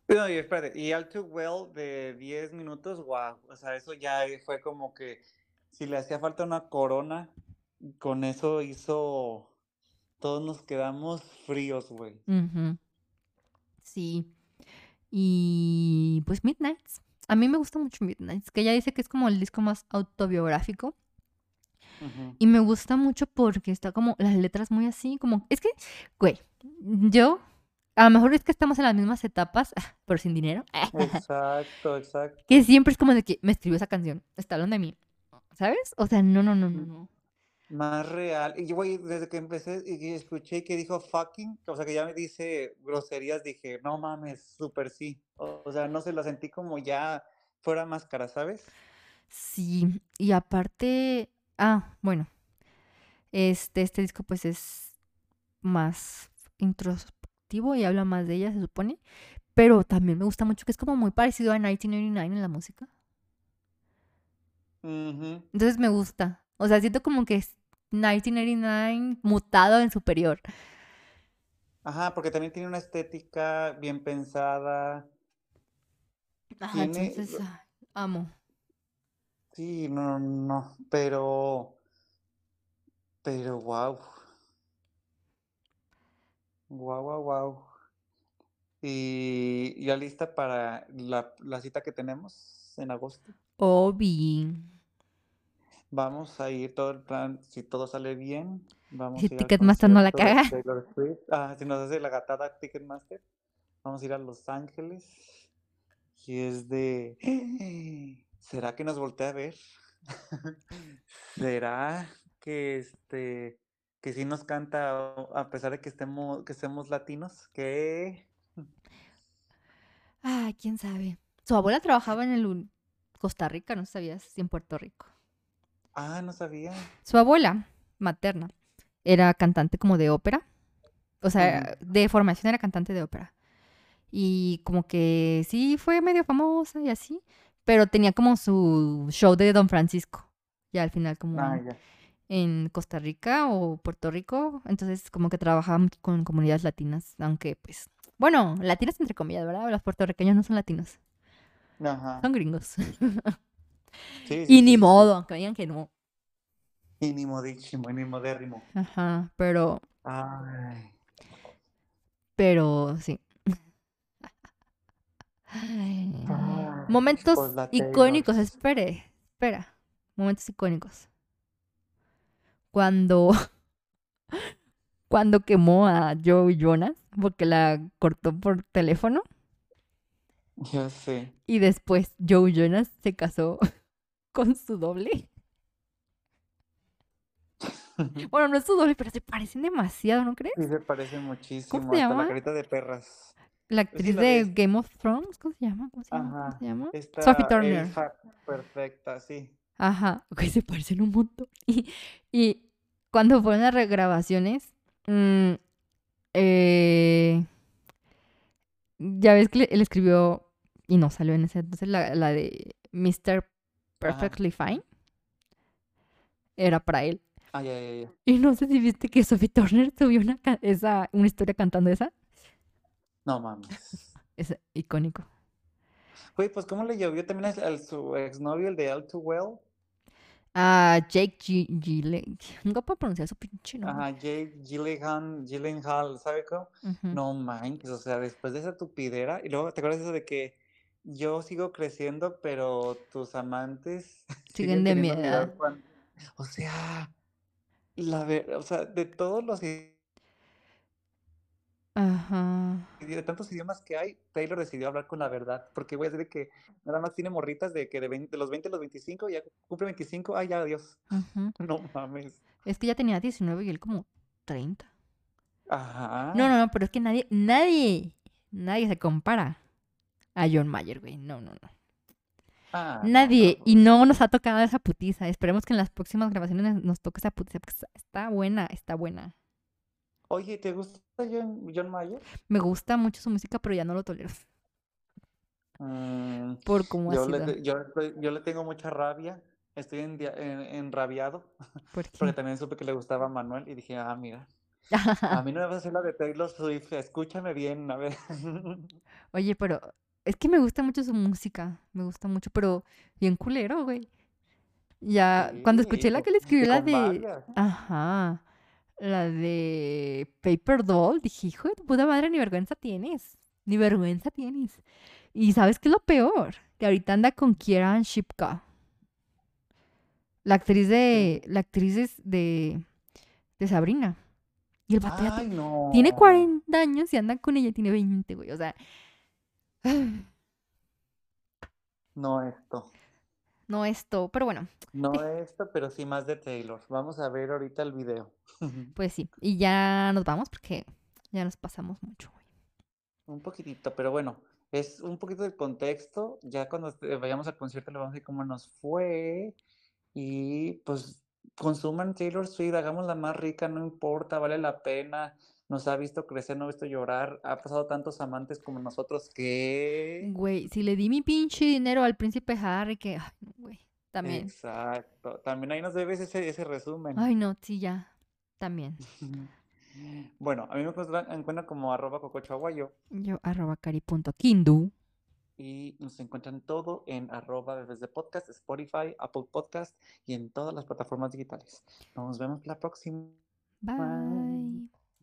No, y espérate, y All Too Well de 10 minutos, wow, o sea, eso ya fue como que si le hacía falta una corona, con eso hizo, todos nos quedamos fríos, güey. Ujú. Sí. Y pues Midnights. A mí me gusta mucho Midnights, que ella dice que es como el disco más autobiográfico. Y me gusta mucho porque está como las letras muy así, como... Es que, güey, yo... A lo mejor es que estamos en las mismas etapas, pero sin dinero. Exacto, exacto. Que siempre es como de que me escribió esa canción. Está hablando de mí. ¿Sabes? O sea, no, no, no, no, no. Más real. Y güey, desde que empecé y escuché que dijo fucking, o sea, que ya me dice groserías, dije, no mames, súper sí. O, o sea, no se la sentí como ya fuera máscara, ¿sabes? Sí, y aparte, ah, bueno, este, este disco pues es más y habla más de ella, se supone, pero también me gusta mucho que es como muy parecido a 1989 en la música. Entonces me gusta, o sea, siento como que es 1989 mutado en superior. Ajá, porque también tiene una estética bien pensada. Ajá, Tiene, entonces, amo. sí, no, no, pero, pero wow, wow, wow, wow. Y ya lista para la, la cita que tenemos en agosto. Obi. Vamos a ir todo el plan, si todo sale bien, vamos Si a ir al Ticketmaster no la concierto de caga. Taylor Swift. Ah, si nos hace la gatada Ticketmaster, vamos a ir a Los Ángeles. Y es de, ¿será que nos voltea a ver? ¿Será que este que sí nos canta a pesar de que estemos que estemos latinos? ¿Qué? Ay, quién sabe. Su abuela trabajaba en el Costa Rica, no sabías, si en Puerto Rico. Ah, no sabía. Su abuela materna era cantante como de ópera. O sea, de formación era cantante de ópera. Y como que sí fue medio famosa y así. Pero tenía como su show de Don Francisco. Ya al final como Ah, ya. En Costa Rica o Puerto Rico. Entonces como que trabajaba mucho con comunidades latinas. Aunque pues... Bueno, latinas entre comillas, ¿verdad? Los puertorriqueños no son latinos. Ajá. Son gringos. Sí, sí, y ni sí. modo, aunque digan que no. Y ni modísimo, y ni modérrimo. Ajá, pero... Ay. Pero sí. Ay, Momentos pues icónicos, espere, espera. Momentos icónicos. Cuando cuando quemó a Joe Jonas porque la cortó por teléfono Ya sé. y después Joe Jonas se casó con su doble. Bueno, no es su doble, pero se parecen demasiado, ¿no crees? Sí, se parece muchísimo. se hasta llama? la carita de perras. La actriz la de. Game of Thrones, ¿cómo se llama? ¿Cómo se llama? ¿Cómo Ajá. se llama? Esta Sophie Turner. elfa perfecta, sí. Ajá, que se parecen un montón. Y, y cuando fueron las regrabaciones, mm, eh, ya ves que él escribió, y no salió en ese entonces, la, la de Mr. Perfectly Fine. Era para él. Ah, ya, ya, ya. Y no sé si viste que Sophie Turner subió una, esa, una historia cantando esa. No mames. Es icónico. Güey, pues ¿cómo le llovió también al, al su exnovio, el de All Too Well? Ah, Jake Gyllenhaal. Nunca puedo pronunciar su pinche nombre. Ajá, Jake Gyllenhaal, Gyllenhaal, ¿sabe cómo? Ujú. No manches, o sea, después de esa tupidera, y luego te acuerdas eso de que yo sigo creciendo, pero tus amantes Siguen siguen de mi edad edad. cuan- O sea, la ver, o sea, de todos los Ajá. de tantos idiomas que hay, Taylor decidió hablar con la verdad, porque voy a decir que nada más tiene morritas de que de, 20 de los 20 a los 25, ya cumple 25, ay, ya, adiós. No mames. Es que ya tenía 19 y él como 30. Ajá. No, no, no, pero es que nadie, nadie, nadie se compara a John Mayer, güey. No, no, no. Ah, Nadie. no, Y no nos ha tocado esa putiza. Esperemos que en las próximas grabaciones nos toque esa putiza. Porque está buena, está buena. Oye, ¿te gusta John, John Mayer? Me gusta mucho su música, pero ya no lo tolero. Mm, Por cómo ha yo, le, sido. yo, yo le tengo mucha rabia. Estoy endia- en- enrabiado ¿Por porque también supe que le gustaba a Manuel y dije, ah, mira, a mí no me vas a hacer la de Taylor Swift, escúchame bien, a ver. Oye, pero es que me gusta mucho su música. Me gusta mucho, pero bien culero, güey. Ya, cuando escuché la que le escribió la de. varias. Ajá. La de Paper Doll. Dije, hijo de tu puta madre, ni vergüenza tienes. Ni vergüenza tienes. Y ¿sabes qué es lo peor? Que ahorita anda con Kieran Shipka. La actriz de. La actriz es de. de Sabrina. Y el vato Ay, no. tiene 40 años y anda con ella, tiene 20, güey. O sea. No esto. No esto, pero bueno, No esto, pero sí más de Taylor. Vamos a ver ahorita el video. pues sí. Y ya nos vamos porque ya nos pasamos mucho. Un poquitito, pero bueno, es un poquito de contexto. Ya cuando este- vayamos al concierto le vamos a decir cómo nos fue. Y pues consuman Taylor Swift, hagámosla más rica, no importa, vale la pena. Nos ha visto crecer, no ha visto llorar. Ha pasado tantos amantes como nosotros que... Güey, si le di mi pinche dinero al príncipe Harry, que. Ay, güey. También. Exacto. También ahí nos debes ese, ese resumen. Ay, no, sí, ya. También. Bueno, a mí me encuentran, encuentran como arroba cocochaguayo Yo, arroba cari.kindu. y nos encuentran todo en arroba bebés de podcast, Spotify, Apple Podcast y en todas las plataformas digitales. Nos vemos la próxima. Bye.